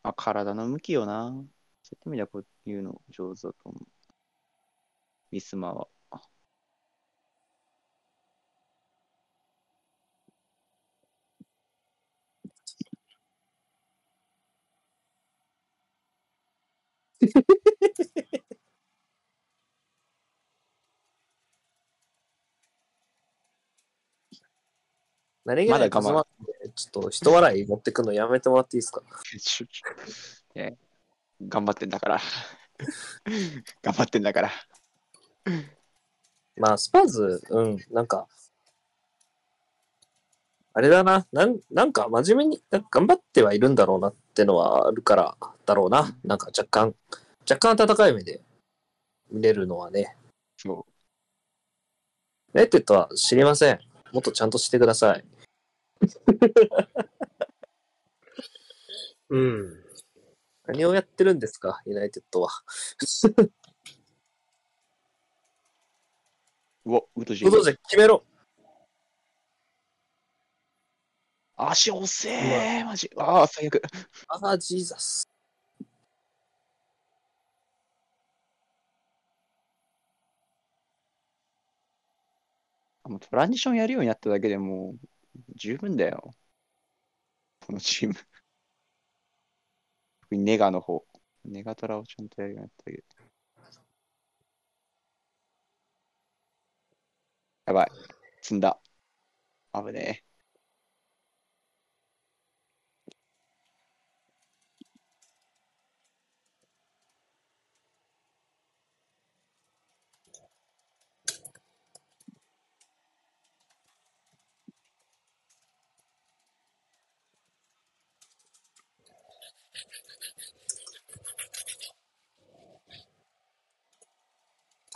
あ、体の向きよな。そういった意味ではこういうの上手だと思う。ミスマは。何気ないちょっと人笑い持ってくのやめてもらっていいですか？頑張ってんだから。頑張ってんだから。まあ、スパーズ、うん、なんか、あれだな、なんなんか真面目に頑張ってはいるんだろうなってのはあるからだろうな。なんか若干、若干温かい目で見れるのはね。そレッテッドは知りません。もっとちゃんとしてください。うん。何をやってるんですか、ユナイテッドは。う。うわ、ウトジブドウジェ決めろ。足遅えー、マジ。ああ、最悪。ああ、ジーザス。もうトランジションやるようになっただけでもう十分だよ。このチーム。特にネガの方。ネガトラをちゃんとやるようになったけど。やばい。積んだ。危ねえ。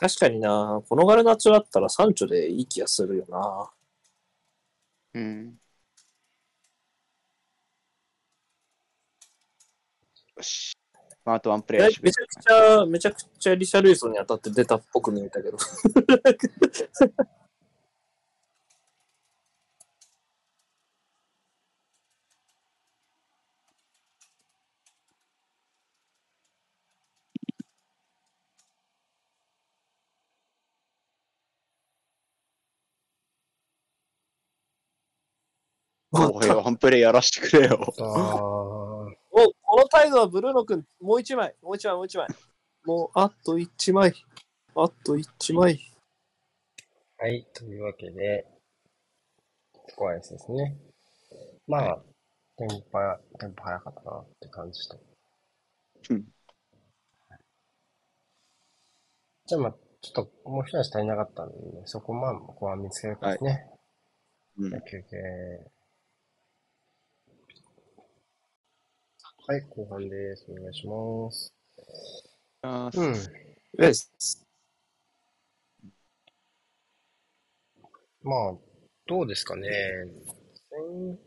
確かにな、このガルナチョだったらサンチョでいい気がするよな。うん。よし。まあ、あとワンプレイヤーしめちゃくちゃ、めちゃくちゃリシャルイソンに当たって出たっぽく見えたけど。おい、ワンプレイやらしてくれよ。あおこの態度はブルーノ君、もう一枚、もう一枚、もう一枚。もうあと一枚。あと一枚。ーはい、というわけで、スコアレスですね。まあ、テンポは、テンポ早かったなって感じと。うんじゃあまあ、ちょっともう一足足りなかったんで、ね、そこまあ、ここは見つけるかですね。うんじゃあ休憩。はい、後半です。お願いします。あーうん。です。まあ、どうですかね。前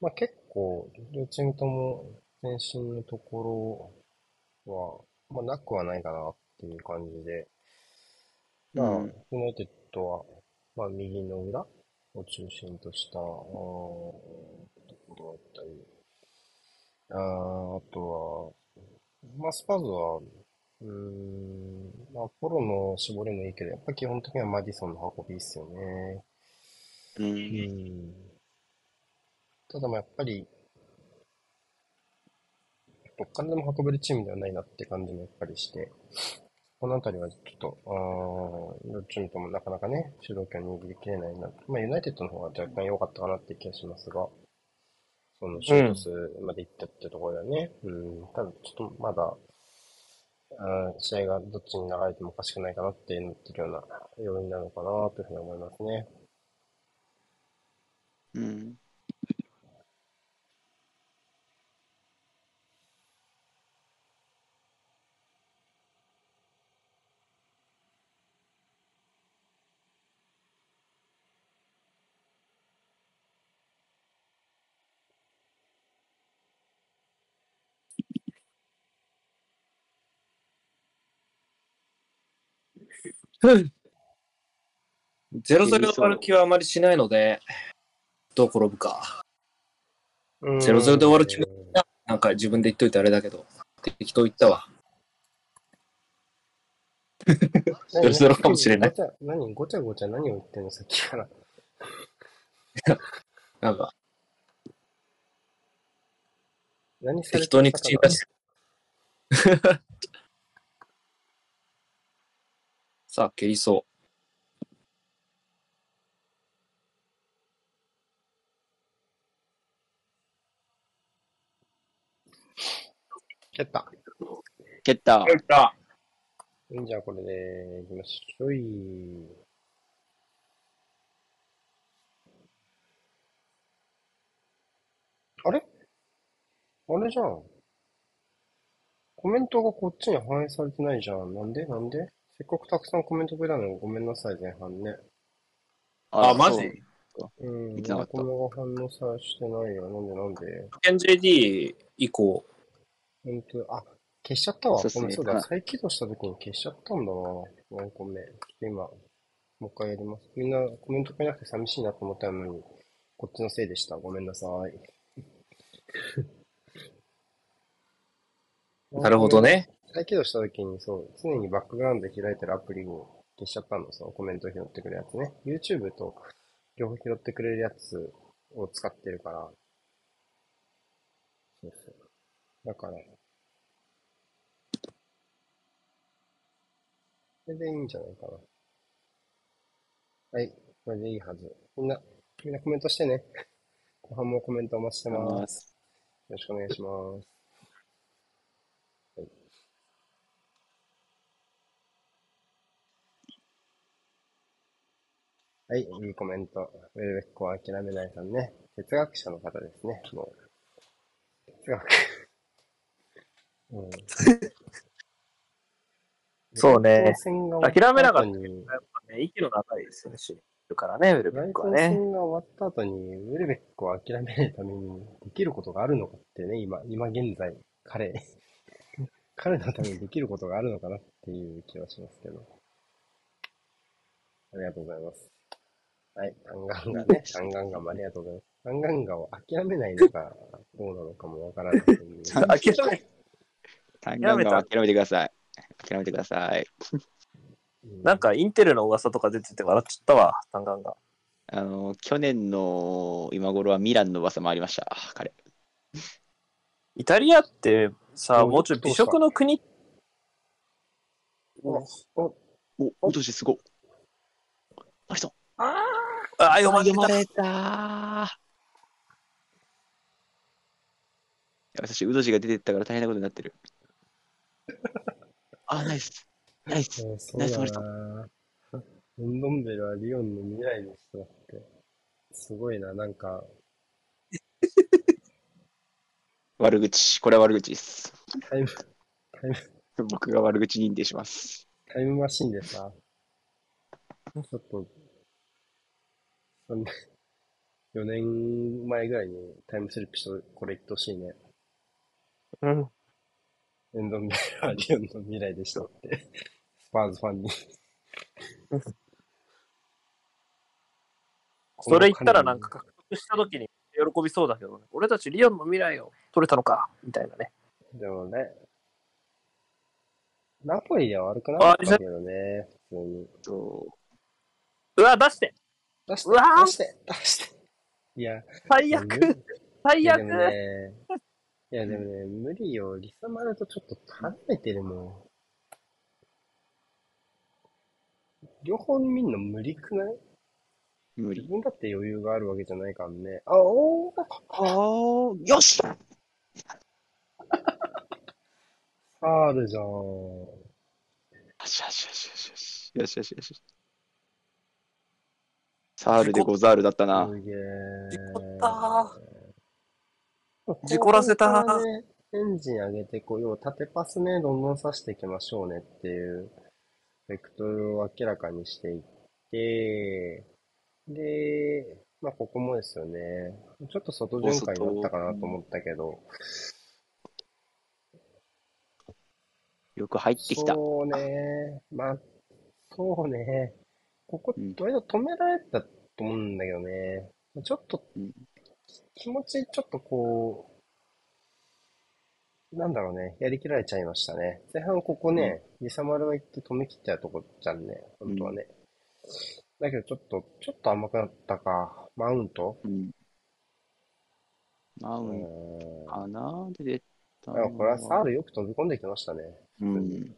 まあ結構、両チームとも前進のところは、まあなくはないかなっていう感じで、まあ、うんユナイテッドは、まあ右の裏を中心とした、ところあーあとは、まあスパーズは、うーん、まあ、フォローの絞りもいいけど、やっぱ基本的にはマディソンの運びっすよね。う。うんん。ただまあやっぱり、どっからでも運べるチームではないなって感じもやっぱりして、このあたりはちょっと、あー両チームともなかなかね、主導権を握りきれないな。まあユナイテッドの方が若干良かったかなって気がしますが、そのシュート数までいったってところだよね。うん。ただちょっとまだ、あー試合がどっちに流れてもおかしくないかなってなってるような要因なのかなというふうに思いますね。うん。ゼロゼロで終わる気はあまりしないので、どう転ぶか。ゼロゼロで終わる気もなんか自分で言っといてあれだけど、適当言ったわ。ゼロゼロかもしれない何ごちゃごちゃ何を言ってんのさっきから。なんか、何適当に口に出して。さあ、蹴りそ蹴った。蹴ったう。。いった。いいんじゃあこれで行きましょうい。あれ？あれじゃん。コメントがこっちに反映されてないじゃん。なんで？なんで？せっかくたくさんコメントくれたのにごめんなさい、前半ね。あマジ？そううん。いけなかったコメが反応さしてないよ。なんでなんで NJD 以降、本当あ、消しちゃったわ。ごめん、そうだ。はい再起動した時に消しちゃったんだわ。ごめん、ごめん。ちょっと今、もう一回やります。みんなコメントくれなくて寂しいなと思ったのに、こっちのせいでした。ごめんなさい。なるほど。ね。再起動した時に、そう、常にバックグラウンドで開いてるアプリを消しちゃったの。そのコメント拾ってくれるやつね。YouTube と両方拾ってくれるやつを使ってるから。そうそう。だから、それでいいんじゃないかな。はい。これでいいはず。みんな、みんなコメントしてね。後半もコメントお待ちしてます。よろしくお願いします。はい、いいコメント。ウェルベックを諦めないさんね。哲学者の方ですね。もう。哲学。うん。そうね諦めなかった後にやっぱね、息の長い選手いるからね、ウェルベックはね。戦が終わった後に、ウェルベックを諦めるためにできることがあるのかってね、今、今現在、彼、彼のためにできることがあるのかなっていう気はしますけど。ありがとうございます。はい、タンガンガね、タンガンガもありがとうございます。タンガンガを諦めないのか、どうなのかもわからないという。諦め、単眼が諦めてください。諦めてください。なんかインテルの噂とか出てて笑っちゃったわ、弾丸が。あの、去年の今頃はミランの噂もありました、彼。イタリアってさ、おもうちょい美食の国？おおお、今年すごっ。マリソン。ああ、読まれた。れた私、ウドジが出てったから大変なことになってる。あ、ナイス。ナイス。ナイスマリだなロンドンベルはリオンの未来の人だって。すごいな、なんか、悪口。これは悪口です。タイム、タイム、僕が悪口認定します。タイムマシンでさ、ちょっと、4 年前ぐらいにタイムスリップしてこれ言ってほしいね。うん。エンドンベルはリオンの未来でしたって。スパーズファンに。それ言ったらなんか獲得した時に喜びそうだけどね。俺たちリオンの未来を取れたのか、みたいなね。でもね、ナポリでは悪くなかったけどね、普通に。そうわ、出して出して出して出していや、最悪む最悪いやでもね、いやでもね、無理よ。リサマルとちょっと離れてるもん。両方見んの無理くない？自無理。分だって余裕があるわけじゃないからね。あ、おー、ああ、よしファールじゃん。よしよしよしよしよし。よしよしよし。サールでござるだったな。すげ事故っー。た事故らせたエンジン上げてこう、要は縦パスね、どんどん刺していきましょうねっていう、ベクトルを明らかにしていって、で、まあここもですよね。ちょっと外循環になったかなと思ったけど、よく入ってきた。そうね。まあ、そうね。ここうん、割と止められたと思うんだけどね。ちょっとうん、気持ちちょっとこう、なんだろうね。やりきられちゃいましたね。前半ここね、リサマルが行って止め切っちゃうとこじゃんね。本当はね。だけどちょっと、ちょっと甘くなったか。マウント？うん。マうウンん。かな？で出たでもこれはサールよく飛び込んできましたね。うん。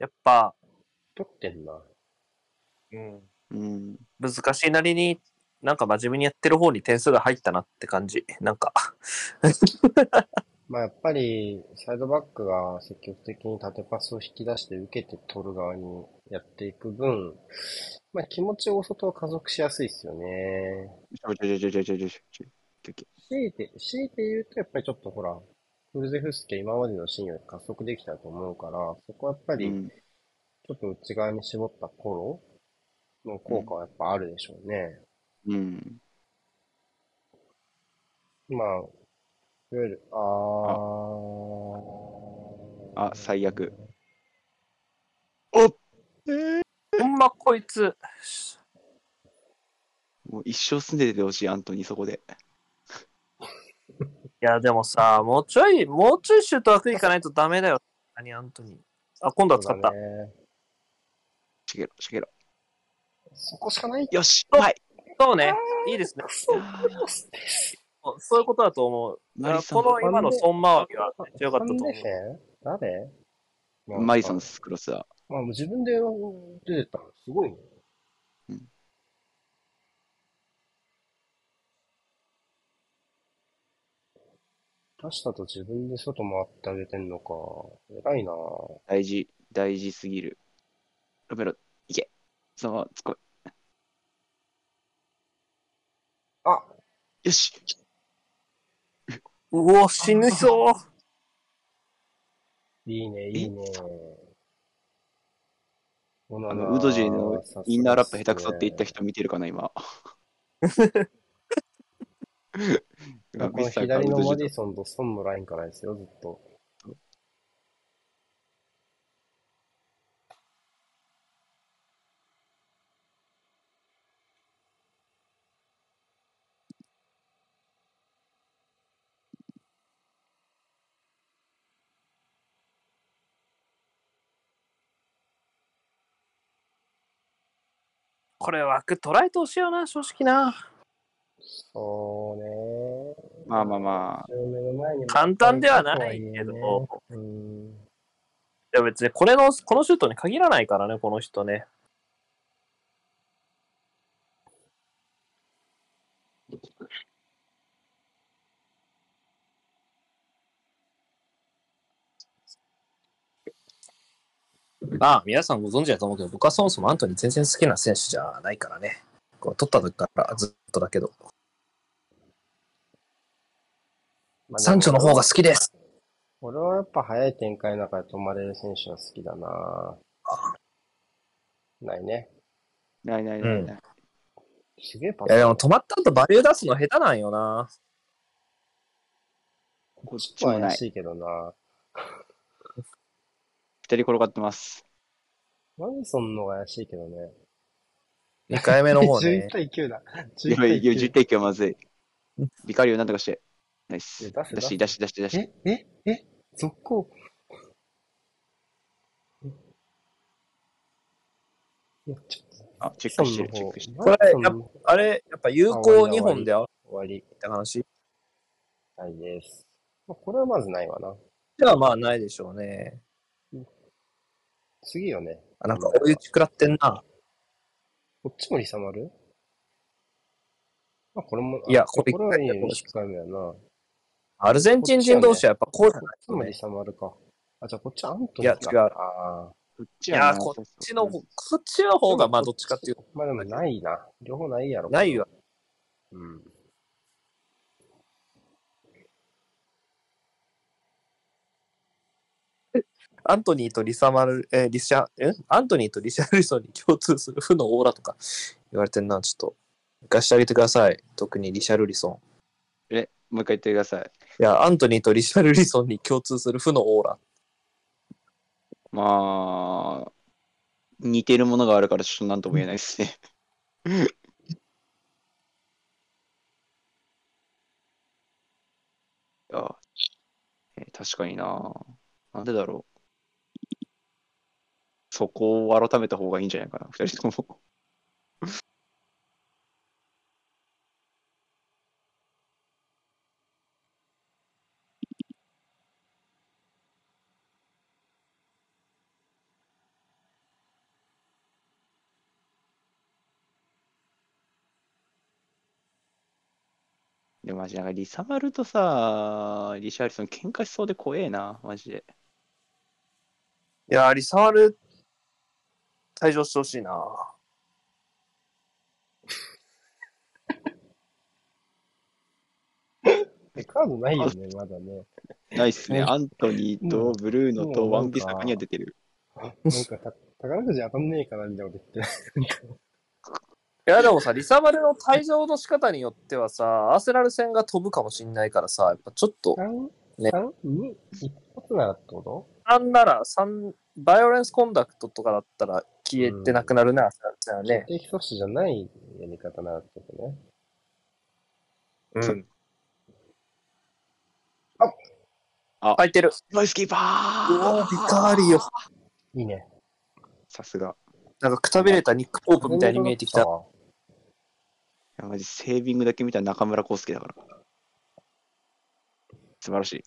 やっぱ、取ってんな。うん。うん、難しいなりに、なんか真面目にやってる方に点数が入ったなって感じ。なんか まあやっぱり、サイドバックが積極的に縦パスを引き出して受けて取る側にやっていく分、まあ気持ち大外は加速しやすいですよね。ちょちょちょちょちょちょちょ。強いて、強いて言うとやっぱりちょっとほら、フルゼフスケ今までのシーンより加速できたと思うから、そこはやっぱりうん。ちょっと内側に絞った頃の効果はやっぱあるでしょうね。うん。まあ、いわゆる、あー。あ最悪。ほんまこいつ、もう一生住んでてほしい、アントニー、そこで。いや、でもさ、もうちょい、もうちょいシュート枠いかないとダメだよ。何、アントニー。あ、今度は使った。しげろ、しげろ。そこしかない？よしはいそうね。いいですね。そういうことだと思う。この今の損回りは強かったと思う誰マリソンまスクロスは。あ、もう自分で出てたの。すごいね。出したと自分で外回ってあげてんのか。偉いな大事、大事すぎる。ロベロ、いけ。そのまま、つこい。あよしうお、死ぬそう。いいね、いいね。あの、ウドジーのインナーラップ下手くそって言った人見てるかな、今。この左のマディソンとソンのラインからですよ、ずっと。これ枠捉えてほしいよな、正直な。そうね。まあまあまあ。簡単ではないけど、うん、いや別にこれの、このシュートに限らないからね、この人ね。まあ、皆さんご存知だと思うけど、僕はそもそもアントニー全然好きな選手じゃないからね。こう取った時からずっとだけど。サンチョの方が好きです。俺はやっぱ早い展開の中で止まれる選手は好きだなないね。ないないないない。すげえパス。いやでも止まった後バリュー出すの下手なんよな。こっちは怪しいけどな。二人転がってます。マディソンのが怪しいけどね。2回目の方ね。11対9だ。11対 9, 11対9はまずい。ビカリオなんとかして。ナイス。出し、出し、出し、出し。えええ続行あ、チェックしてる、チェックしてる。これ、あれ、やっぱ有効2本で終わりって話ないです。これはまずないわな。じゃあまあないでしょうね。次よね。あ、なんか追い打ち食らってんな。こっちもリサマルあ、これも、いや、これこれはいいよ、1回目やな。アルゼンチン人同士はやっぱこうじゃないこっちもリサマルか。あ、じゃあこっちアントニーいや、違う。あいや、こっちの、こっちの方が、まあどっちかっていうと。まあでもないな。両方ないやろ。ないわ。うん。アントニーとリサマル、えー、リシャ、えアントニーとリシャルリソンに共通する負のオーラとか言われてんな、ちょっと。貸してあげてください。特にリシャルリソン。え、もう一回言ってください。いや、アントニーとリシャルリソンに共通する負のオーラ。まあ、似てるものがあるからちょっと何とも言えないですね。いや、えー、確かにな。なんでだろう。そこを改めた方がいいんじゃないかな、二人とも。でもマジなんかリサマルとさ、リシャーリソン喧嘩しそうで怖えな、マジで。いやリサマル退場してほしいな。カードないよね、まだね。ないっすね。アントニーとブルーノとワンピサカには出てる。なんかた、宝くじ当たんねえかなみたいなこと言って。いやでもさ、リサバルの退場の仕方によってはさ、アーセナル戦が飛ぶかもしんないからさ、やっぱちょっと、ね。3? 2? 一発ならってこと？3なら、3、 violence conduct とかだったら消えてなくなるな、アーセナル戦はね。決定機阻止じゃないやり方ならってことね。うん。ああ、入ってる。ナイスキーパーうわビカーリオ。いいね。さすが。なんかくたびれたニック・ポープみたいに見えてきた。いや、マジセービングだけ見たら中村康介だから。素晴らしい。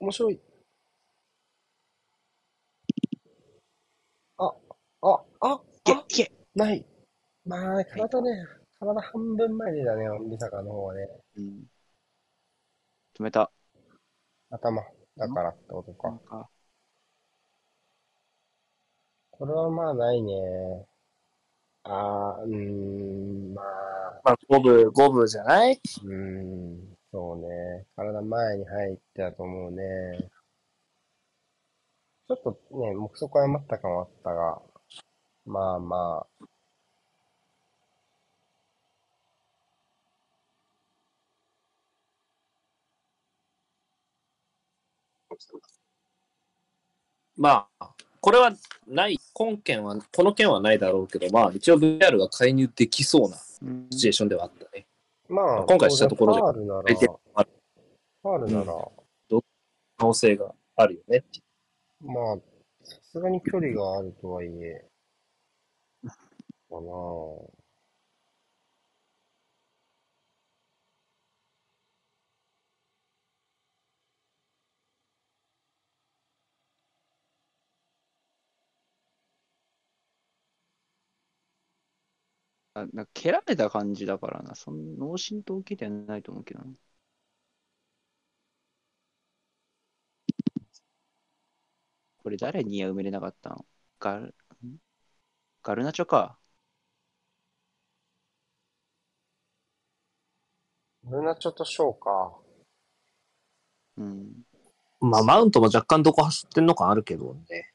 面白い。あ、あ、あ、け、け。ない。まあ、体ね、体半分前でだね、美坂の方はね。うん。止めた。頭、だからってことか。これはまあないね。あー、うーん、まあ、まあ、五分、五分じゃない？うーん、そうね。体前に入ってたと思うね。ちょっとね、目測誤った感はあったが、まあまあ、まあ、これはない、本件は、この件はないだろうけど、まあ、一応 VR が介入できそうなシチュエーションではあったね。まあ、今回したところでファールなら、ファールなら、可能性があるよね。まあ、さすがに距離があるとはいえ、かなぁ。なんか蹴られた感じだからな。そん脳震盪受けてはないと思うけどな。これ誰には埋めれなかったの？ガル、ん？ガルナチョか。ルナチョとショーか。うん。まあ、マウントも若干どこ走ってんのかあるけどね。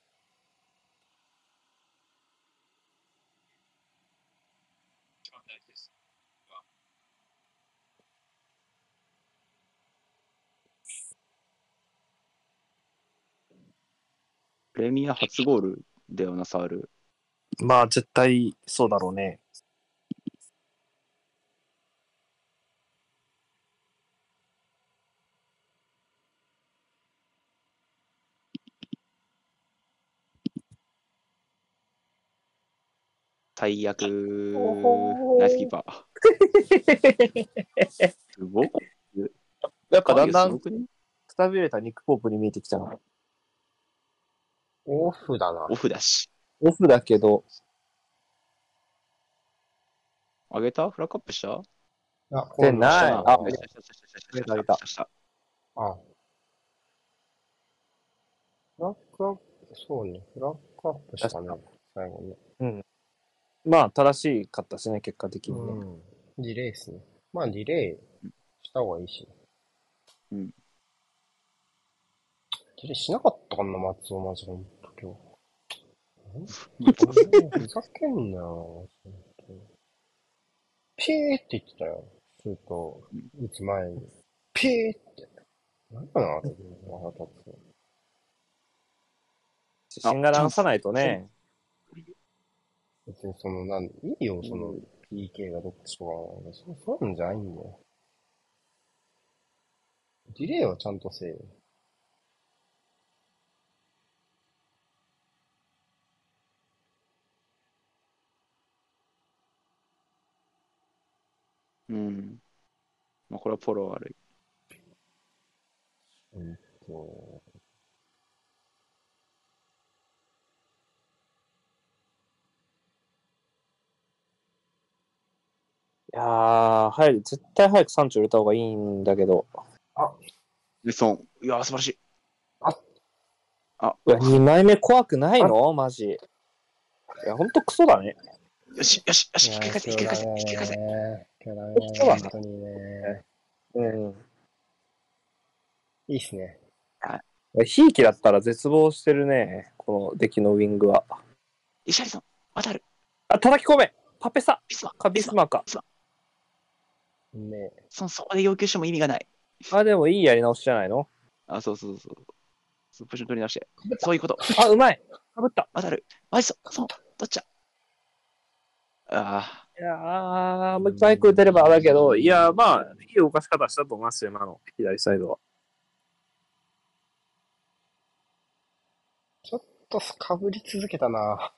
プレミア初ゴールだよな、サール。まあ、絶対そうだろうね。最悪、ナイスキーパー。すごい。やっぱだんだんくたびれたニックポープに見えてきたな。オフだなオ。フだし。オフだけど、あげた？フラッグアップした？あ、でないあ、あげたあげたあ。フラッグアップ、そうね。フラッグアップしたね。最後ね。まあ、正しかったしね、結果的にね。うん。ディレイっすね。まあ、ディレイした方がいいし。うん。ディレイしなかったかな、松尾マジんと今日。ふざけんなよ、ほんとピーって言ってたよ。シュート打つ前に。ピーって。なんかな、あれ。腹立つ。自信が直さないとね。別にその、なん、いいよ、その、PK がどっちとか。そう、そういうんじゃないんだよ。ディレイはちゃんとせえよ。うん。まあ、これはフォロー悪い。うんと、いやー、早く、絶対早く産地売れた方がいいんだけど。ウィソン。いやー、素晴らしい。いや、2枚目怖くないの？マジ。いや、ほんとクソだね。よし、よし、よし、引き返せ、引き返せ、引き返せ。ね。今日ダメそうだなだね、本当にね。うん。いいっすね。ひいきだったら絶望してるね。この出来のウィングは。イシャリソン、渡る。あ、叩き込めパペサビスマ、かビスマか。ねそそこで要求しても意味がない。あ、でもいいやり直しじゃないの？あ、そうそうそう。そうポジション取り直して。そういうこと。あ、うまいかぶった渡る。マジそう、そう、どっちだ？あいやー、もう一回打てればだけど、いやー、まあ、いい動かし方したと思いますよ、今の左サイドは。ちょっとかぶり続けたな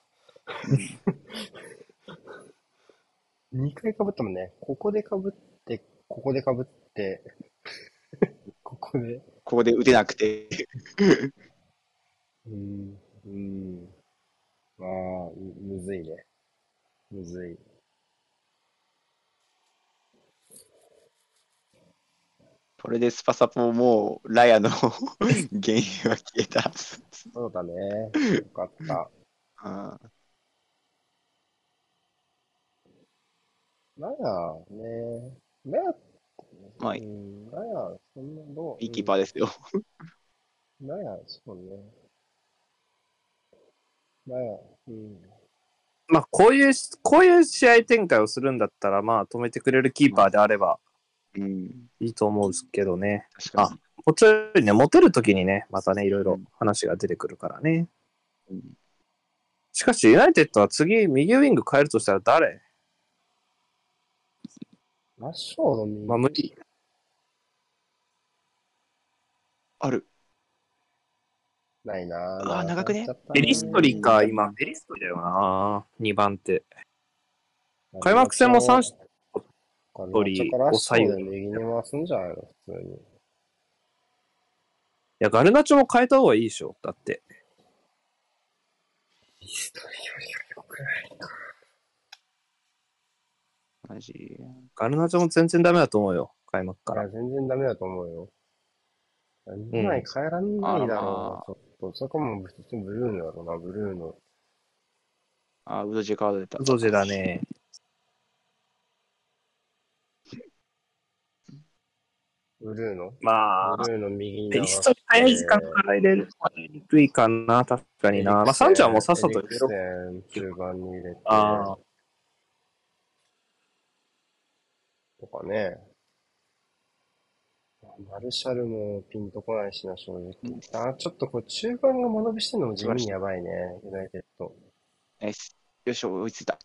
2回かぶったもんね。ここでかぶって、ここでかぶって、ここで。ーここで打てなくて。うん、うん。まあ、むむずいね。むずい。これでスパサポもうラヤの 原因は消えた。そうだね。よかった。あラヤね。ラヤ、まあう、ん、ラヤ、そんなどう？いいキーパーですよ。うんラヤ、そうね。ラヤ、うん。まあ、こういう、こういう試合展開をするんだったら、まあ、止めてくれるキーパーであればうん。いいと思うんですけどね。確かに。もちろんね、持てるときにね、またね、いろいろ話が出てくるからね。うんしかし、ユナイテッドは次、右ウィング変えるとしたら誰？ラッショーの右、まあ、無理。ある。ないなうわ長くね？ペリストリか、今、ペリストリだよな。2番手。開幕戦も3トリー、ラッショーで右に回すんじゃないの？普通に。いや、ガルナチョも変えた方がいいでしょ。だって。ペリストリーよりは良くないか。マジ？ガルナチョも全然ダメだと思うよ。開幕から。いや、全然ダメだと思うよ。2枚変えらんないだろう、ちょっと。そこも普通にブルーノだろうな、ブルーノ。あ、ウドジェカード出た。ゾジェだね。ブルーノまあブ、ルーノ右にストリ早い時間から入れるにくいかな、確かにな。まあ、サンチャーもさっさとエリクセン中盤に入れて。ああ、とかね。マルシャルもピンとこないしな、正直。あ、ちょっとこれ中盤が間延びしてるのも地味にやばいね、ユナイテッド。ナイス。よいしょ、追いついた。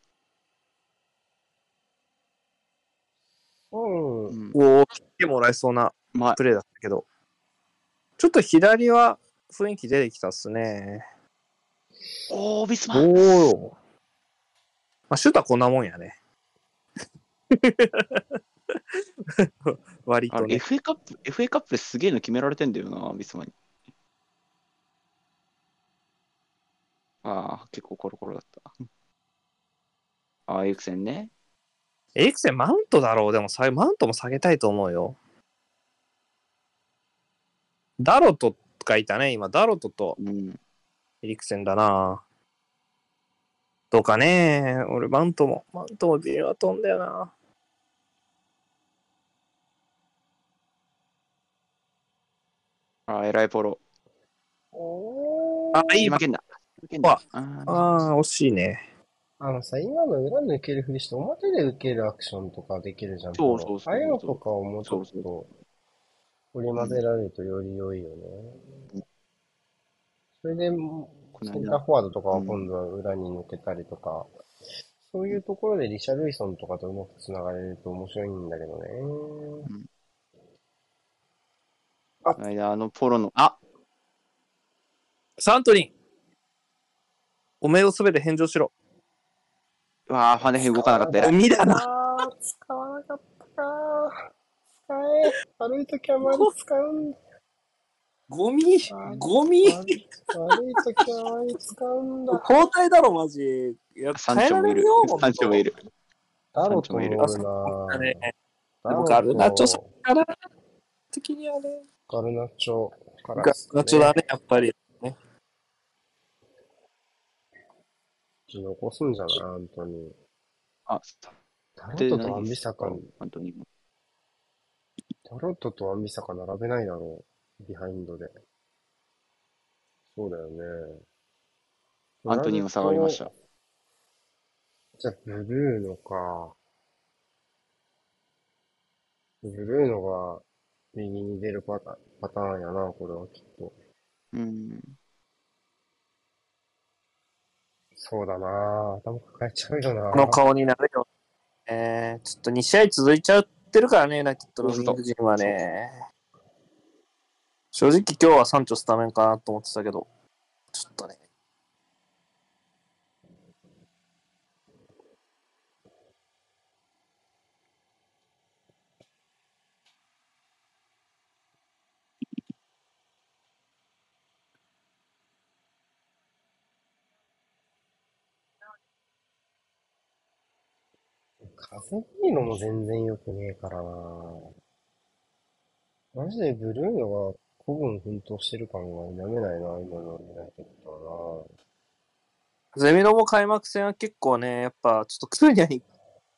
うん。うん。おお、切ってもらえそうなまあ、プレーだったけど。ちょっと左は雰囲気出てきたっすね。おー、ビスマおお。まあ、シュートはこんなもんやね。割とね。FA カップ、FA カップですげえの決められてんだよな、ビスマに。ああ、結構コロコロだった。ああ、エクセンね。エリクセンマウントだろう。でもさ、マウントも下げたいと思うよ。ダロトがいたね、今。ダロトとうん。エリクセンだな。どうかね。俺、マウントも、マウントも微妙だと思うんだよな。ああ、エライポロ。あ、いい負けんだ。負けんだ。あーああ、惜しいね。あのさ、今の裏抜けるふりして表で受けるアクションとかできるじゃん。そうそうそうああいうのとかをもうちょっそうと織り交ぜられるとより良いよね。それで、センターフォワードとかは今度は裏に抜けたりとか、そういうところでリシャルイソンとかとうまく繋がれると面白いんだけどね。この間、あのポロの、あサントリーおめえをすべて返上しろ。うわあ、ファネヘ動かなかった。偉いゴミだな。使わなかったか使え。悪い時はまり使うんだ。ゴミゴミ悪い悪い時はまり使うんだ。交代だろ、マジ。いや、サンチョもいる。サンチョもいる。ダロトもおるなだね。ダロトでもガルナチョさんから、的にはね。ガルナチョからガルナチョだね、やっぱり。残すんじゃない？本当に。あ、ダロトとアンビサカ、本当に。ダロトとアンビサカ並べないだろう。ビハインドで。そうだよね。アントニーも下がりました。じゃあ、ブルーノか。ブルーノが右に出るパタパターンやな、これはきっと。うん。そうだな頭抱えちゃうよなこの顔になるよ。えー、ちょっと2試合続いちゃってるからね、ユナイテッドのウィング陣はね。正直今日はサンチョスタメンかなと思ってたけど、ちょっとね。風いいのも全然良くねえからなマジでブルーノが孤軍奮闘してる感が否めないな、今のユナイテッドはゼミのも開幕戦は結構ね、やっぱちょっとクーニャに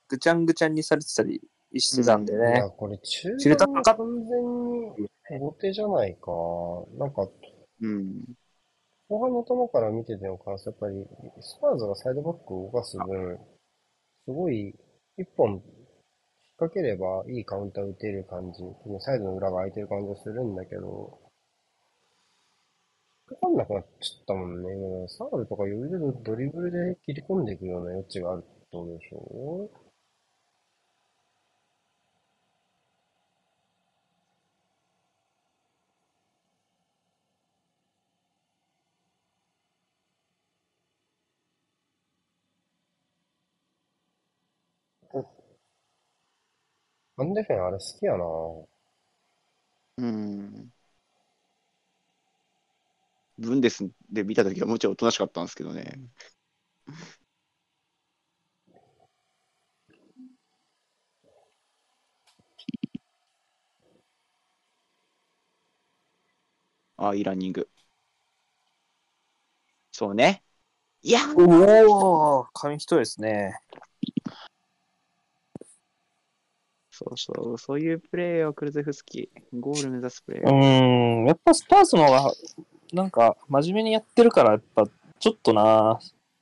ぐちゃんぐちゃんにされてたりしてたんでいね。や、これ中盤は完全に後手じゃないか。なんか、うん。後半の球から見てての感想、やっぱり、スパーズがサイドバックを動かす分、すごい、一本引っ掛ければいいカウンター打てる感じ、サイドの裏が空いてる感じがするんだけど、かかんなくなっちゃったもんね。サールとか余裕でドリブルで切り込んでいくような余地があるってことでしょ？アンデフェンあれ好きやなうん。ブンデスで見たときはもちょいおとなしかったんですけどね。あ、いいランニング。そうね。いや、おお紙一重ですね。そうそう、そういうプレーをクルゼフスキー。ゴール目指すプレーうん、やっぱスパースの方が、なんか、真面目にやってるから、やっぱ、ちょっとな、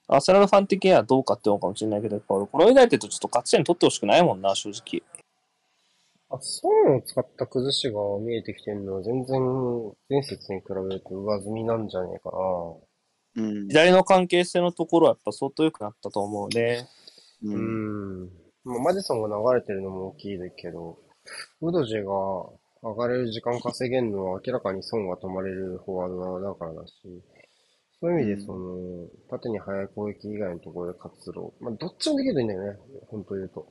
アーセナルファン的にはどうかって思うかもしれないけど、やっぱ、このユナイテッドちょっと勝ち点取ってほしくないもんな、正直。あ、損を使った崩しが見えてきてるのは全然前節に比べると上積みなんじゃねえかな。うん。左の関係性のところはやっぱ相当良くなったと思うね。う。うんん。まあ、まマディソンが流れてるのも大きいですけど、ウドジェが上がれる時間稼げるのは明らかに損が止まれるフォワードだからだし、そういう意味でその、縦に速い攻撃以外のところで活路、まあ、どっちもできるといいんだよね、本当言うと。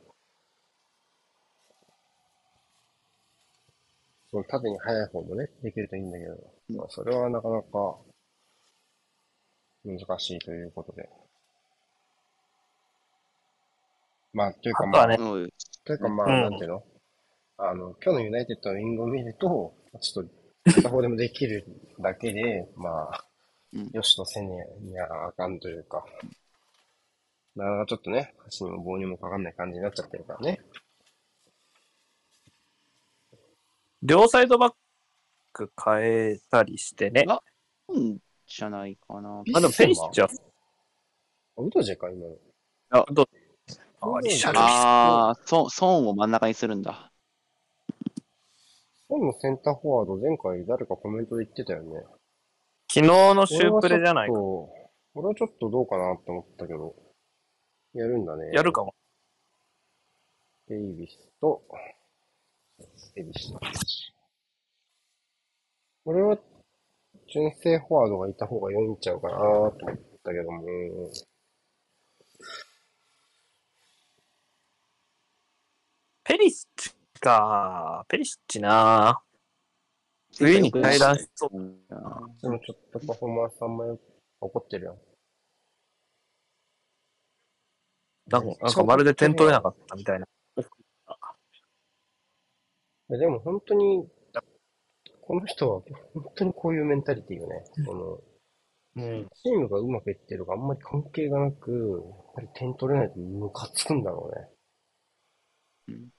その縦に速い方もね、できるといいんだけど、まあ、それはなかなか難しいということで。まあ、というかまあ、あとはねうんというかまあ、うんなんていうの？あの、今日のユナイテッドのウィングを見ると、ちょっと、片方でもできるだけで、まあうん、よしとせねにゃあかんというか、なかなかちょっとね、箸にも棒にもかかんない感じになっちゃってるからね。両サイドバック変えたりしてね。あうんじゃないかな。あ、でもペリシッチは、あウドジェか、今の。あ、リシャルリああ、ソソーンを真ん中にするんだ。今のセンターフォワード、前回誰かコメントで言ってたよね。昨日のシュープレじゃないか。か。俺はちょっとどうかなって思ったけど、やるんだね。やるかも。デイビスと、デイビス。俺は、純正フォワードがいた方が良いんちゃうかなと思ったけども、ペリシッチか。ペリシッチな。上に階段しそう。うんでもちょっとパフォーマンスあんまり怒ってるよ。なんかなんかまるで点取れなかったみたいな。でも本当に、この人は本当にこういうメンタリティよね。その、うん。チームがうまくいってるかあんまり関係がなく、やっぱり点取れないとムカつくんだろうね。うん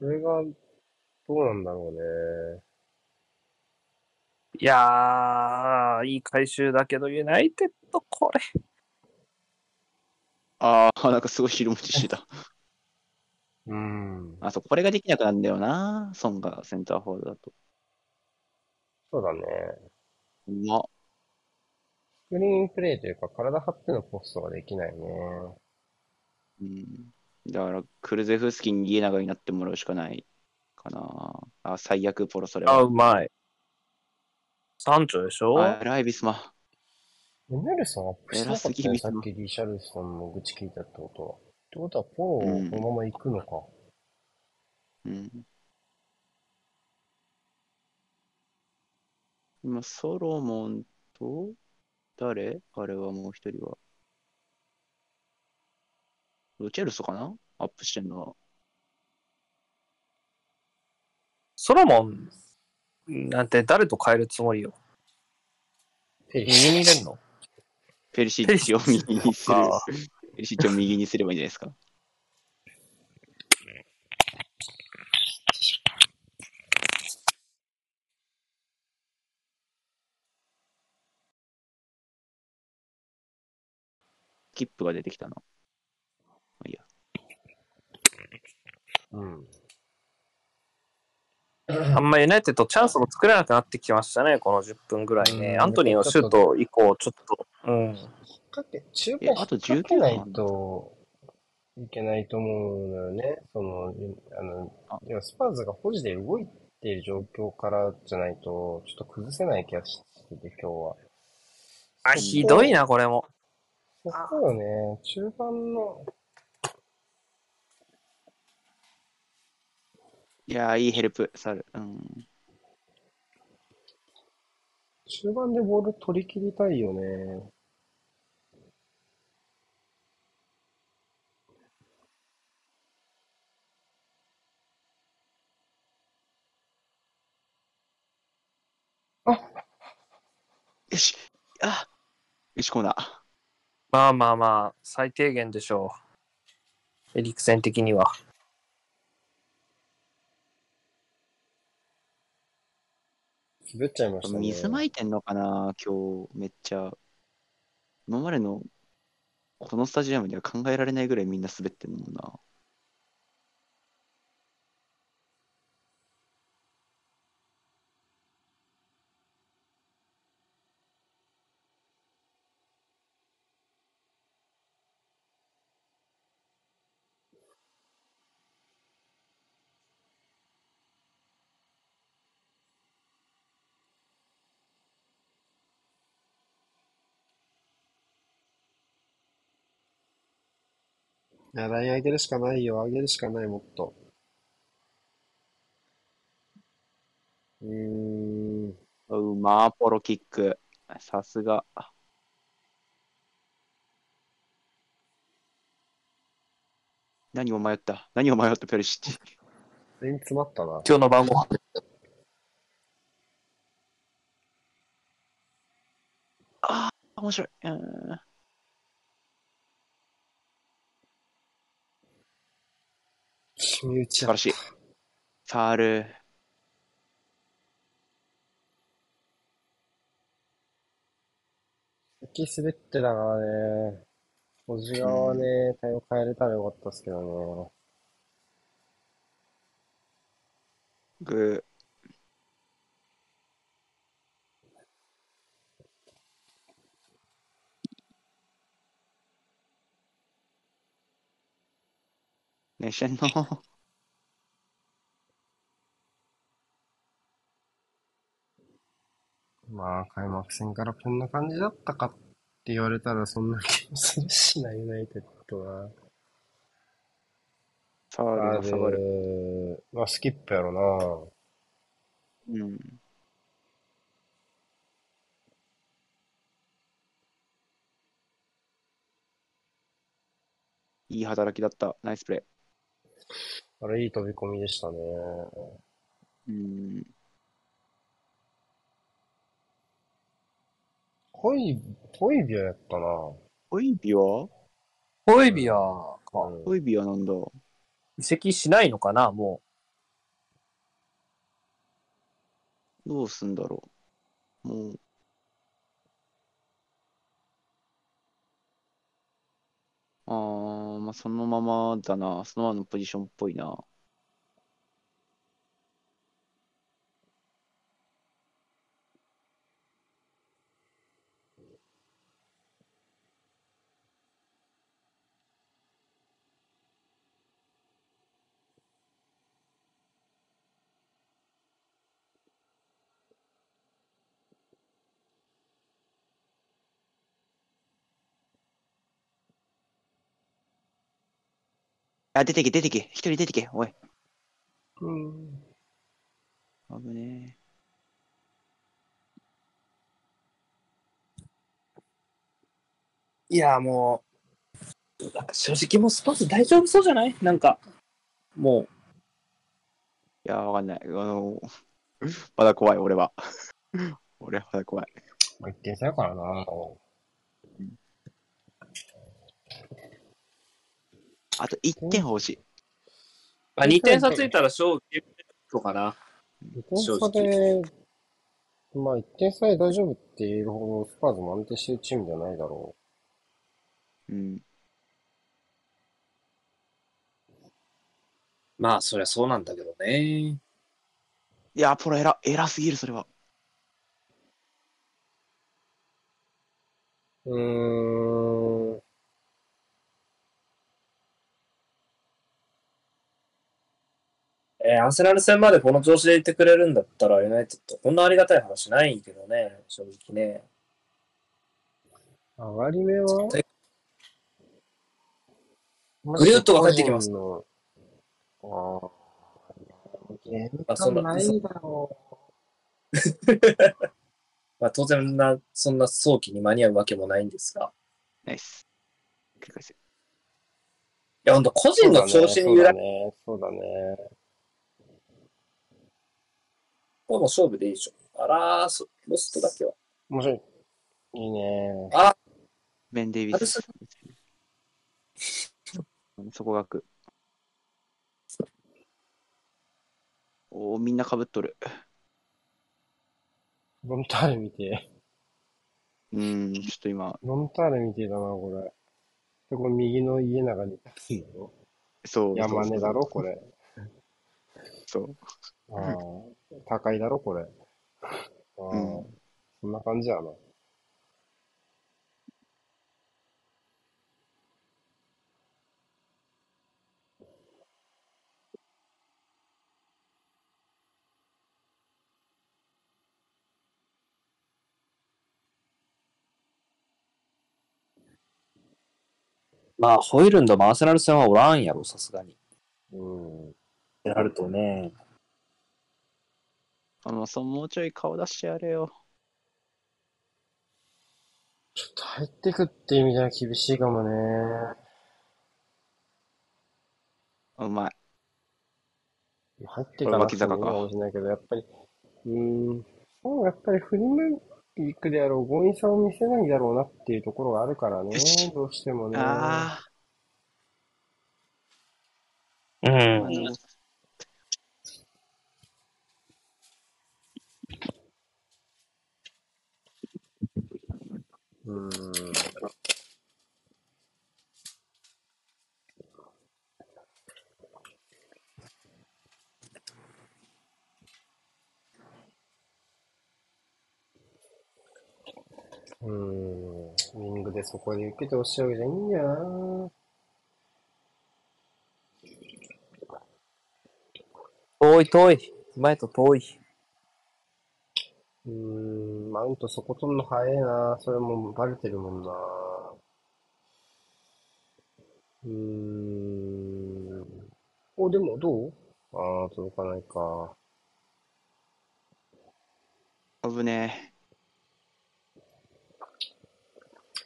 それが、どうなんだろうね。いやー、いい回収だけど、ユナイテッド、これ。ああ、なんかすごい汁持ちしてた。うん。あ、そう、これができなくなるんだよな。ソンがセンターフォワードだと。そうだね。うまっ。スクリーンプレイというか、体張ってのポストができないね。うん。だから、クルゼフスキーに家長になってもらうしかないかな。あ、最悪、ポロそれあ、は。うまい。サンチョでしょ？あ、ライビスマ。ネルソンアップしてなかったね、さっきリシャルソンの愚痴聞いたってことは。ってことは、ポロうんこのまま行くのか。うん。今、ソロモンと、誰？あれはもう一人は。ロチェルソかな？アップしてんのは。ソロモン、なんて誰と変えるつもりよ？ペリ右に入れんの？ペリシッチを右にする。あペリシッチを右にすればいいんじゃないですか？スキップが出てきたな。まあいいや。うん。あんまユナイテッドチャンスも作れなくなってきましたね、この10分ぐらいね。うんアントニーのシュート以降、ちょっと、うん。かけ、中えあと盤引っ掛け19ないといけないと思うのよね。その、あのあ、いやスパーズが保持で動いている状況からじゃないと、ちょっと崩せない気がしてて、今日は。あ、ひどいな、これも。そこよね、中盤の、いやー、いいヘルプ、サル。うん。中盤でボール取り切りたいよね。よし。あよし、コーナー。まあまあまあ、最低限でしょう。エリクセン的には。滑っちゃいましたね。水まいてんのかな、今日、めっちゃ。今までの、このスタジアムでは考えられないぐらいみんな滑ってんのもんな。ライン上げるしかないよ。上げるしかない、もっと。うーん。うまー、ポロキック。さすが。何を迷った？何を迷った、ペルシッチ。全員詰まったな。今日の晩ご飯。面白い。うん君打ちや素晴らしい。ファール。先滑ってたからね。小地側はね、対応変えれたらよかったっすけどグー。ねしてんのね。まあ、開幕戦からこんな感じだったかって言われたらそんな気もするしな、ユナイテッドは。ファールあが下がる。る。まあ、スキップやろうん。いい働きだった。ナイスプレな。あれ、いい飛び込みでしたね。ー。うん。ホイ、ホイビアやったな。ホイビアホイビアか。うんホイビアなんだ？移籍しないのかな、もどうすんだろう。もう。ああ、まあ、そのままだな。そのままのポジションっぽいな。あ、出てけ、出てけ。一人出てけ。おい。うん。危ねう。いや、もう、正直もうスパーズ大丈夫そうじゃない？なんか、もう、え。いや、わかんない。あの、まだ怖い、俺は。俺はまだ怖い。まあ、1点差やからな。あと1点欲しい。まあ、2点差ついたら勝負とかな。2点差で、まあ1点差で大丈夫って言えるほどスパーズも安定してるチームじゃないだろうん。まあ、そりゃそうなんだけどね。いや、ポロ偉、偉すぎる、それは。う。うーえーアーセナル戦までこの調子でいてくれるんだったら、ユナイテッド、こんなありがたい話ないけどね、正直ね。上がり目は？グリュートが帰ってきますのああ。ゲームあそんな感ないだろ まあ、当然な、そんな早期に間に合うわけもないんですが。ナイス。繰り返せ。いや、ほんと、個う。人の調子に揺られね。そうだね。この勝負でいいでしょ。あらー、そロストだけは。面白い。いいね。あ、ベン・デイビスス。そこがく。おーみんな被っとる。ロンターレ見て。うん、ちょっと今、ロンターレ見てだな、これ。で、これ右の家長に立つんだろそう。山根だろ、これ。そう。ああ。高いだろ、これ。ああ。うんそんな感じやな。まあ、ホイルンドもアーセナル戦はおらんやろ、さすがに。うん。ってなるとね。あの、そう、もうちょい顔出してやれよ。ちょっと入ってくって意味では厳しいかもね。うまい。入ってからかもしれないけど、やっぱり、うーん、そうやっぱり振り向いていくであろう、強引さを見せないだろうなっていうところがあるからね、どうしてもね。あうあ、ん。うん。うん。ウィングでそこで受けてほしいわけじゃいいんだよな。遠い遠い。前と遠い。うーん、マウントそこ取んの早いな。それもバレてるもんな。うーん。お、でもどう？ああ、届かないか。危ね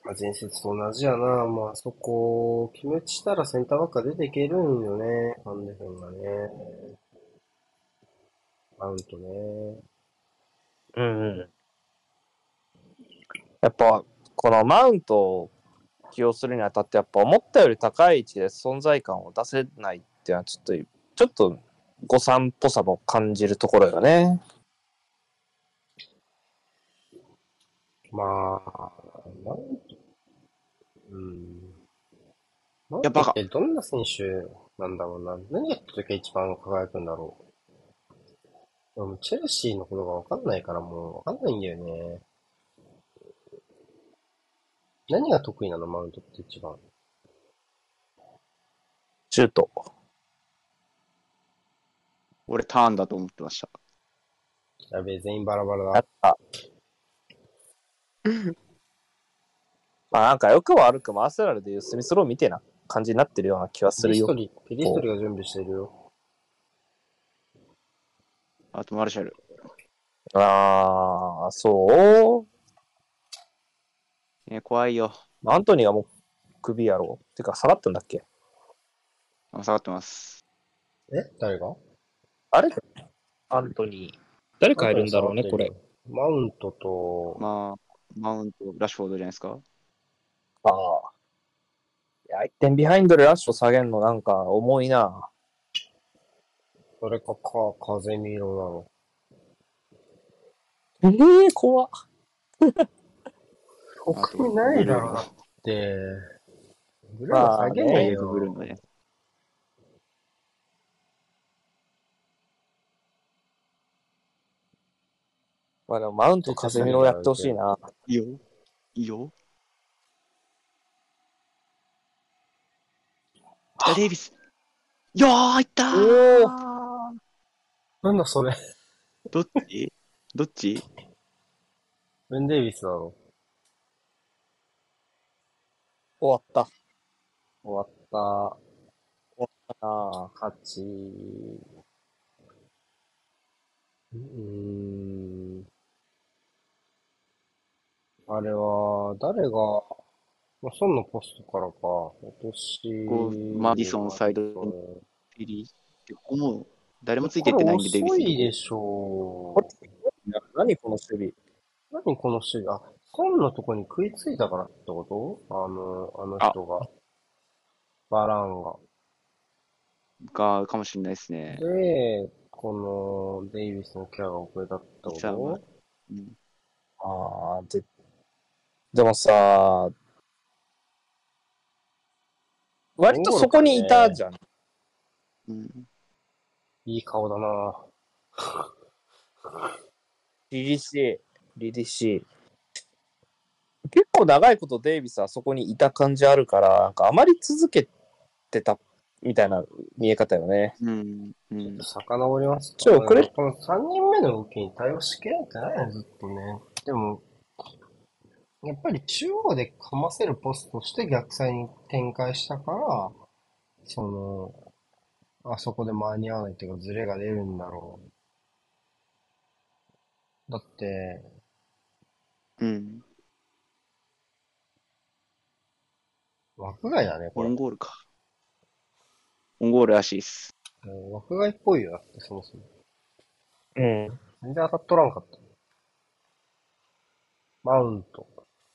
まあ、前節と同じやな。まあ、そこ、決めしたらセンターバックが出ていけるんよね。ファンデフェンがね。マウントね。うんうん。やっぱ、このマウントを起用するにあたって、やっぱ思ったより高い位置で存在感を出せないっていうのは、ちょっと、ちょっと誤算っぽさも感じるところよね。まあ、マウント、うん。やってどんな選手なんだろうな。何やった時が一番輝くんだろう。でもチェルシーのことがわかんないからもうわかんないんだよね。何が得意なの？マウントって一番。シュート。俺ターンだと思ってました。やべえ、全員バラバラだやっ。ぱ。まあなんか良くも悪くもアーセナルでいうスミスローみたいな感じになってるような気はするよペリスト。リ、ペリストリが準備してるよ。あとマルシャル。ああ、そう？ね、怖いよ。アントニーがもう首やろう。てか下がったんだっけ？あ下がってます。え？誰が？あれ？アントニー。誰変えるんだろうね、これ。。マウントと、まあ、マウント、ラッシュフォードじゃないですか？ああ。いや、1点ビハインドでラッシュを下げるのなんか重いな。それかか、風見色ええ怖っ。なの。他にないだろうだって。ブルーの下げねえエイブブルーよ。のね。まあでもマウント風見をやってほしいな。いいよ。いいよ。あ、デイビス。いやー、いったーなんだそれ。どっち？どっち？ベン・デイビスだろ。終わった。終わった。終わったな勝ち。うーん。あれは、誰が、まあ、孫のポストからか、落とし。こうマディソンサイドこフィリーってここも誰もついてってないんで、デイビス遅に。いでしょう。何この守備。何この守備、あ、孫のとこに食いついたからってこと？あの、あの人が。バランが。が、かもしれないですね。で、この、デイビスのケアが遅れたってこと？うんああ、で、でもさ、割とそこにいたじゃん。うん。いい顔だなリリシー、リリシー。結構長いことデイビスはそこにいた感じあるから、なんかあまり続けてたみたいな見え方よね。うん。うん。遡りますちょ遅れこの3人目の動きに対応しきれてないよ、ずっとね。でも、やっぱり中央でかませるポストとして逆サイに展開したから、その、あそこで間に合わないっていうかズレが出るんだろう。だって、うん。枠外だね、これ。オンゴールか。オンゴールらしいっす。枠外っぽいよ、だって、そもそも。うん。全然当たっとらんかった。マウント。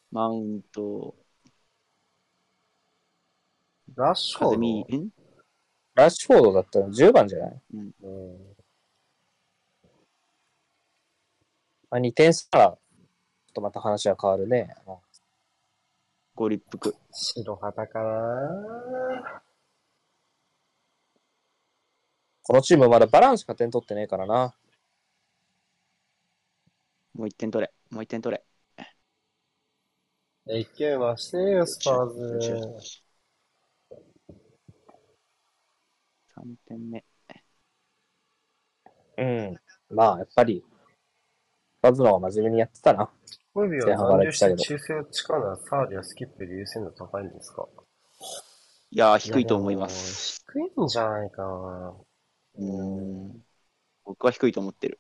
マウント、ラッシュフォード？ラッシュフォードだったら10番じゃない？うん。まあ、2点差ら、ちょっとまた話は変わるね。ご立腹。白旗かなこのチームまだバランスしか点取ってねえからな。もう一点取れ。もう一点取れ。勢い増してよ、スパーズ。3点目。うん。まあ、やっぱり、バズの方が真面目にやってたな。コイビ前は残留して修正を力サーリやスキップより優先度高いんですか？いやー、低いと思います。低いんじゃないかな。うーん。僕は低いと思ってる。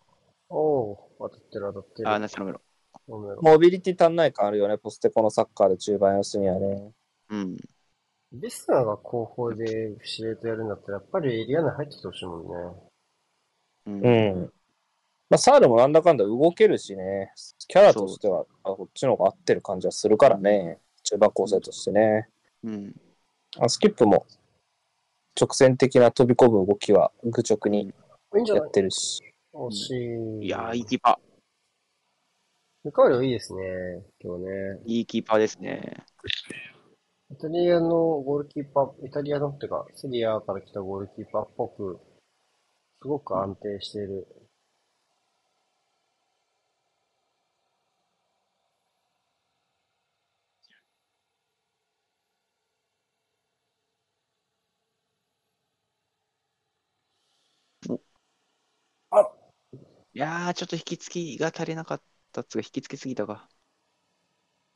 おう、当たってる当たってる。あー、なしのめろ。ごめんモビリティ足んない感あるよね、ポステコのサッカーで中盤休みはね。うん。ビスナーが後方で司令とやるんだったら、やっぱりエリア内入ってきてほしいもんね。うん。うん。まあ、サールもなんだかんだ動けるしね、キャラとしては、あこっちの方が合ってる感じはするからね、中盤構成としてね。うん。あスキップも直線的な飛び込む動きは愚直にやってるし。惜しい。いやー、いいキーパミカエルいいですね、今日ね。ー。いいキーパーですね。イタリアのゴールキーパー、イタリアのっていうか、セリアから来たゴールキーパーっぽく、すごく安定している。いやー、ちょっと引き付きが足りなかったっつうか、引き付けすぎたか。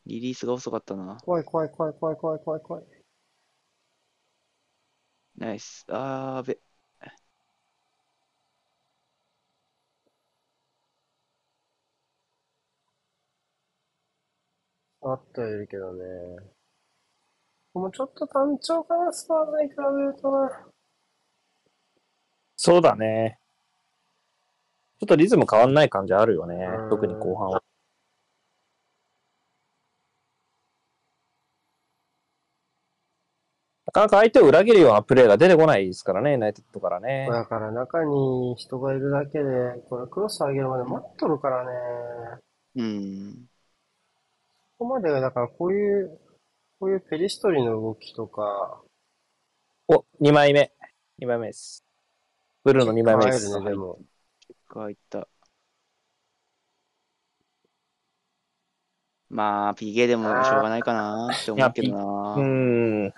リリースが遅かったな。怖い怖い怖い怖い怖い怖い怖い。ナイス。あーべ。あったよりけどね。もうちょっと単調かな、スパーズに比べるとな。そうだね。ちょっとリズム変わんない感じあるよねうん。特に後半は。かなか相手を裏切るようなプレーが出てこないですからね、ユナイテッドからね。だから中に人がいるだけで、これクロス上げるまで待っとるからね。うん。ここまで、だからこういう、こういうペリストリの動きとか、お、2枚目。2枚目です。ブルーの2枚目です。ね、でも。がいった。まあ、PK でもしょうがないかなって思うけどな。うーん。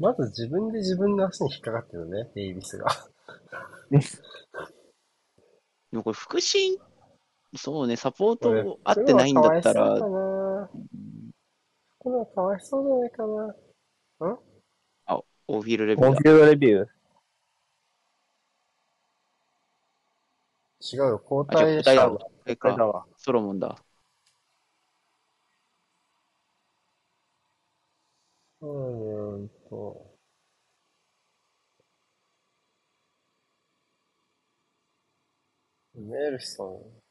まず自分で自分の足に引っかかってるね、デイビスが。でもこれ、腹心、そうね、サポート合ってないんだったら、これはかわいそうかな。これはかわいそうじゃないかな。オフィールレベルだ。コンフィールドレビュー？違うよ、交代したわ。ソロモンだ。うーんと。メルソン。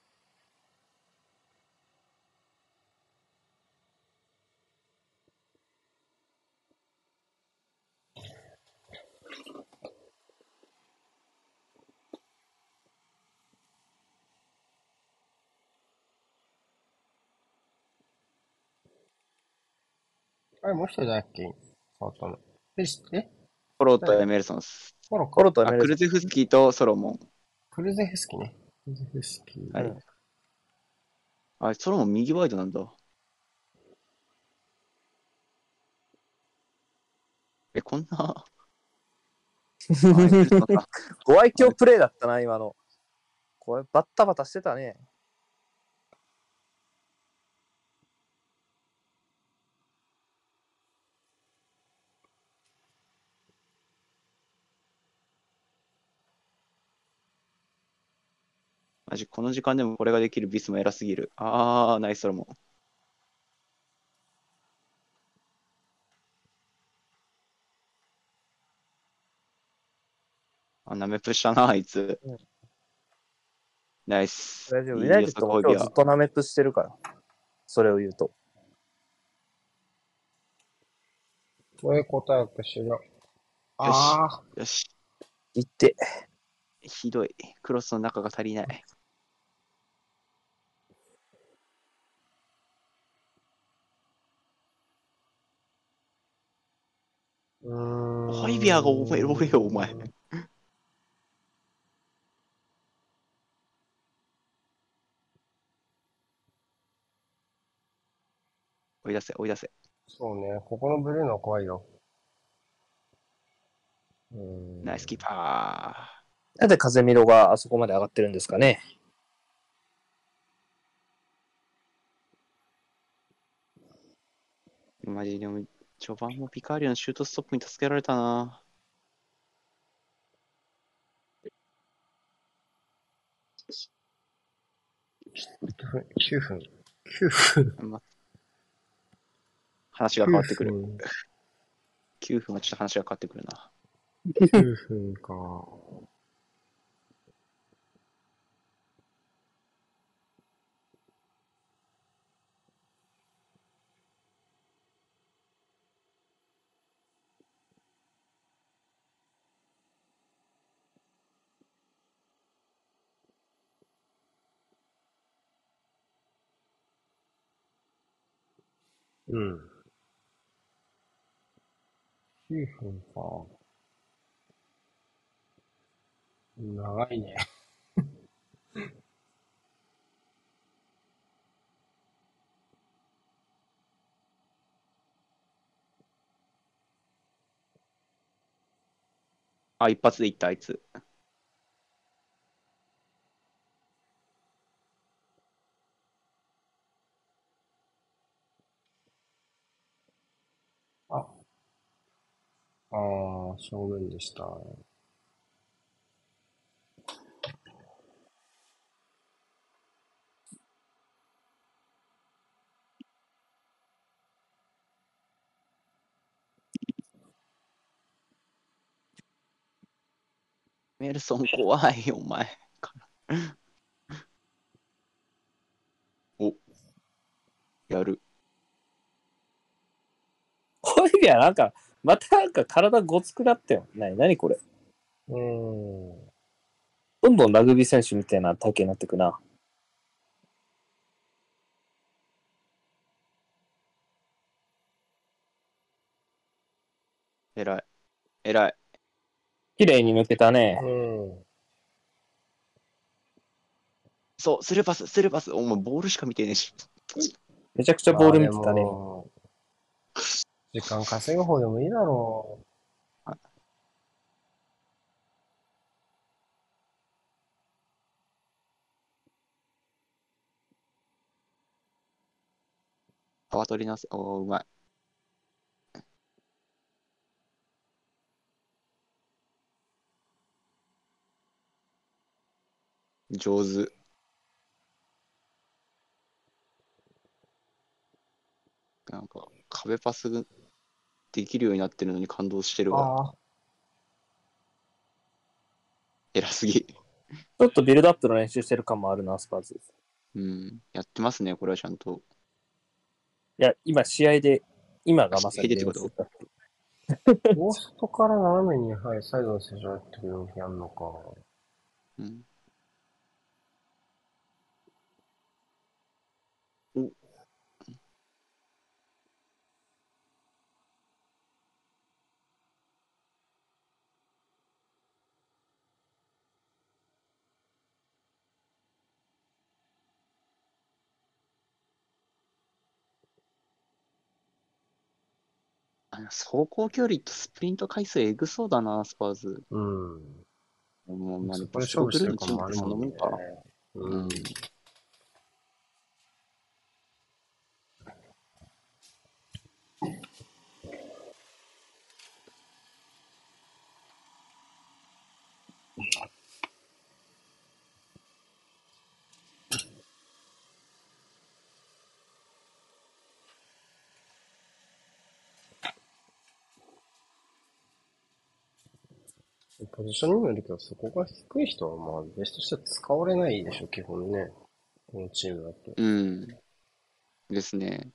あれ、もう一人だっけ？変わったの。ペリス、えコロとエメルソンス。モロココロとあ、クルゼフスキーとソロモン。クルゼフスキね。クルゼフスキ。はいうんあ、ソロモン右ワイドなんだ。え、こんな？ご愛嬌プレイだったな、今の。これ、バッタバタしてたね。マジ、この時間でもこれができるビスも偉すぎる。あー、ナイスソロモン。あ、なめプしたな、あいつうん。ナイス。大丈夫。いいユナイテッドも今日よずっとナメプしてるから。それを言うと。これ答えとしよう。あよし。言って。ひどい。クロスの中が足りない。ー。うーん。ホイビアがお前、おえよ、お前。追い出せ、追い出せ。そうね、ここのブルーのは怖いよ。うーん。ナイスキーパなんで風見ろがあそこまで上がってるんですかね。ー。マジでも、序盤もピカーリオのシュートストップに助けられたな。9分。9分。ま話が変わってくる。9分。9分はちょっと話が変わってくるな。9分か。うん。9分か。長いね。あ、一発でいった、あいつ。ああ、正面でした。メルソン怖い、お前。お、やる。こいでなんか、またなんか体ごつくなったよ。なに、なにこれ。うん。どんどんラグビー選手みたいな体型になってくな。えらい。えらい。綺麗に抜けたね。うん。そう、スルーパス、スルーパス。お前、ボールしか見てねえし。めちゃくちゃボール見てたね時間稼ぐ方でもいいだろ泡取りなす。お、うまい。上手。なんか、壁パスできるようになってるのに感動してるう。わ。ああ。偉すぎ。ちょっとビルドアップの練習してる感もあるな、スパーズ。うん。やってますね、これはちゃんと。いや、今試合で、今がまさに試合でって ゴーストから斜めに、はい、サイドの選手がやってくる動きやんのか。うん。走行距離とスプリント回数えぐそうだな、スパーズ。うん。もう、まあ、そこで勝負してる感もあるもんねうんポジションにもよるけど、そこが低い人は、まあ、ベストしては使われないでしょ、基本ね。このチームだと。うん。ですね。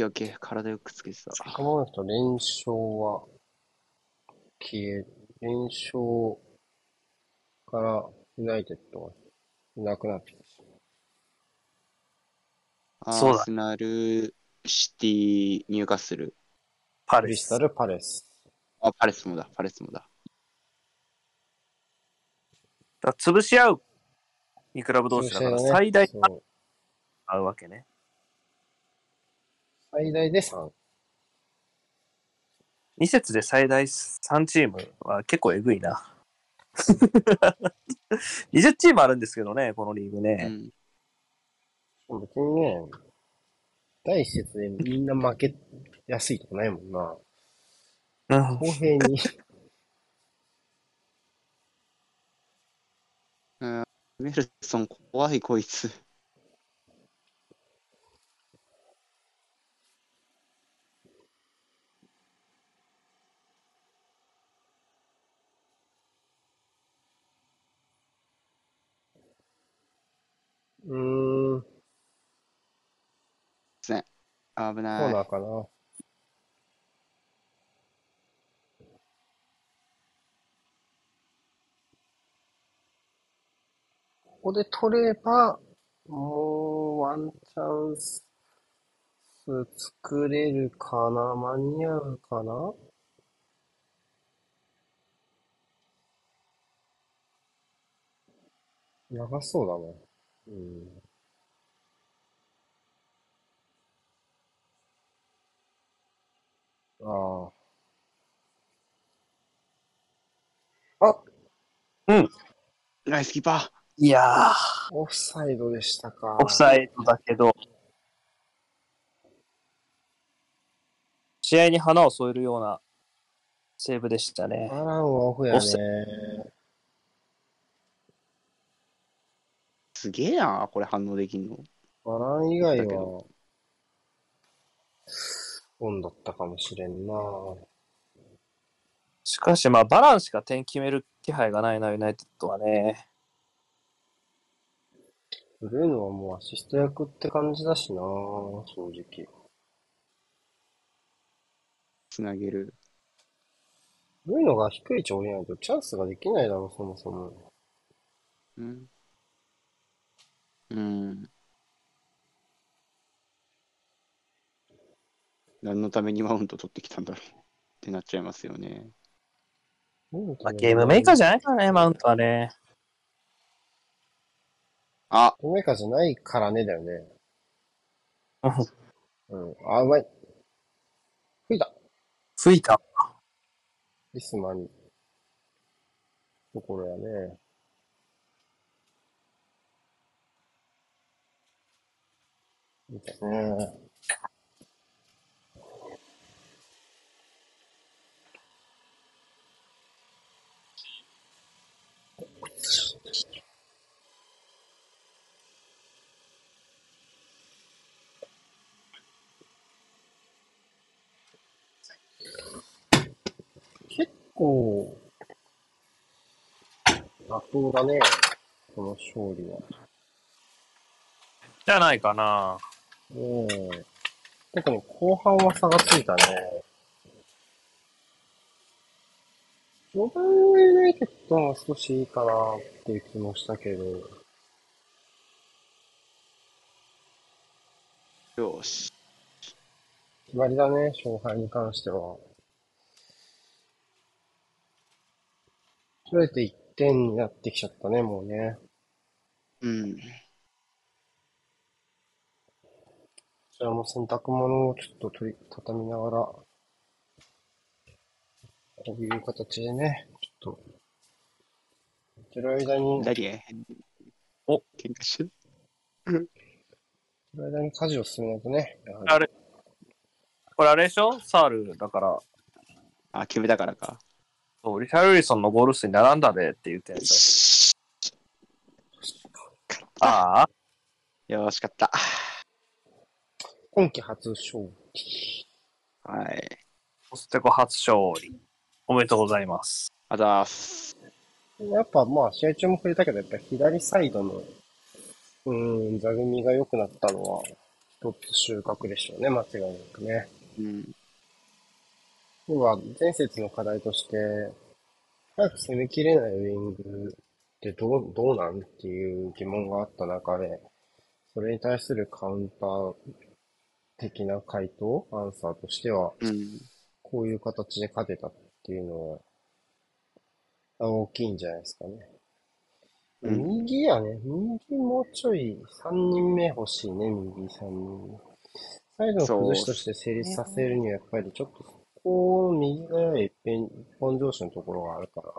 ケーオッケー。体よくつけてた。かもなくと連勝は消え、連勝からユナイテッドがいなくなってきたし。アそうだーセナル、シティ、ニューカッスル。パレスクリス。タル・パレス。あ、パレスもだ、パレスもだ。だから潰し合う2クラブ同士だから最大そう合うわけね。最大で3。2節で最大3チームは結構えぐいな。20チームあるんですけどね、このリーグうね。ん。別にね、第一節でみんな負けやすいとかないもんな。うん。公平に。メルソン、怖い、こいつ。うーん、危コーない。ナーかな。ここで取れば、もうワンチャンス作れるかな間に合うかな長そうだな。うん。ああ。あ、ナイスキーパいやー、オフサイドでしたか。オフサイドだけど、試合に花を添えるようなセーブでしたねア。ランはオフやオフサね。ー。すげえな、これ反応できんの。アラン以外はど、オンだったかもしれんな。しかし、まあ、バランしか点決める気配がないな、ユナイテッドはね。ブルーノはもうアシスト役って感じだしな、正直。つなげる。ブルーノが低い位置降りないとチャンスができないだろ、そもそも。うん。うん。何のためにマウント取ってきたんだろうってなっちゃいますよね。まあ、ゲームメーカーじゃないからね、マウントはね。あ、ゲームメーカーじゃないからねだよね。うんうん。あ、うまい。吹いた。吹いた。リスマン。ところやね。みたいね。結構、妥当だね。この勝利は。じゃないかな。うん。特に後半は差がついたね。序盤はユナイテッドは少しいいかなっていう気もしたけど、よし。決まりだね、勝敗に関しては。それで1点になってきちゃったね、もうね。うん。こちらも洗濯物をちょっと取り、畳みながら、こういう形でね、ちょっと、やってる間に、お喧嘩してる？てる間に家事を進めないとね、あれこれあれでしょ？サールだから、あ、決めたからか。そうリシャルリソンのゴール数に並んだでって言ってんでしょ？ああ、よーしかった。今季初勝利。はい。コステコ初勝利。おめでとうございます。あざーす。やっぱまあ試合中も触れたけど、やっぱ左サイドの、うーん、座組が良くなったのは、一つ収穫でしょうね、間違いなくね。うん。要は、前節の課題として、早く攻めきれないウイングってどう、どうなんっていう疑問があった中で、それに対するカウンター的な回答、アンサーとしては、うん。こういう形で勝てたっていうのは、あ大きいんじゃないですかね。うん右やね。右もうちょい3人目欲しいね、右3人。サイドの崩しとして成立させるには、やっぱりちょっと、ここ、右がやや一辺、一本上司のところがあるから、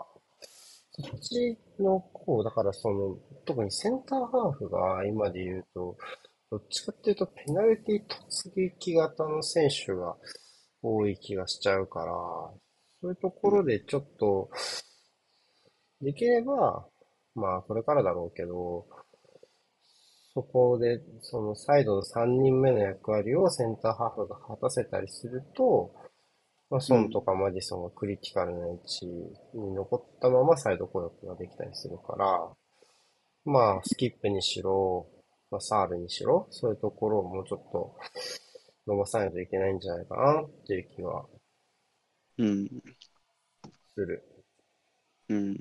そっちの方、だからその、特にセンターハーフが今で言うと、どっちかっていうと、ペナルティ突撃型の選手が多い気がしちゃうから、そういうところでちょっと、できれば、まあ、これからだろうけど、そこで、そのサイドの3人目の役割をセンターハーフが果たせたりすると、まあ、ソンとかマディソンがクリティカルな位置に残ったままサイド攻略ができたりするから、まあ、スキップにしろ、まあ、サールにしろ、そういうところをもうちょっと伸ばさないといけないんじゃないかなっていう気はうん。する。うん。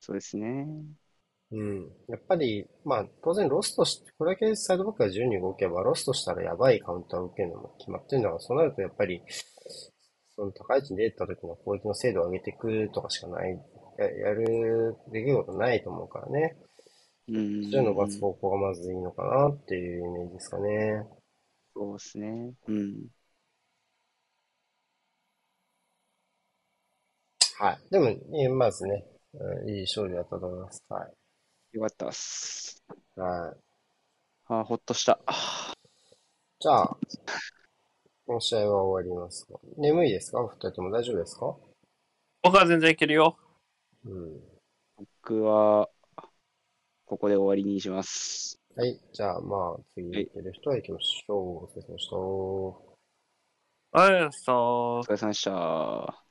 そうですね。うん。やっぱり、まあ、当然ロストし、これだけサイドバックが自由に動けば、ロストしたらやばいカウンターを受けるのも決まってるんだから、そうなるとやっぱり、その高い位置に出た時の攻撃の精度を上げていくとかしかない、や、やる出来事ないと思うからね。うん。そういうのを伸ばす方向がまずいいのかなっていうイメージですかね。そうですね。うん。はい。でも、いいまずね、うんいい勝利だったと思います。はよかったっす。い。はい。あーほっとした。あじゃあ、この試合は終わりますか？眠いですか？お二人とも大丈夫ですか？僕は全然いけるよ。うん。ー僕は、ここで終わりにします。はい。じゃあ、まあ、次はい行ける人は行きましょう。お疲れ様でした。はい、さお疲れ様でした。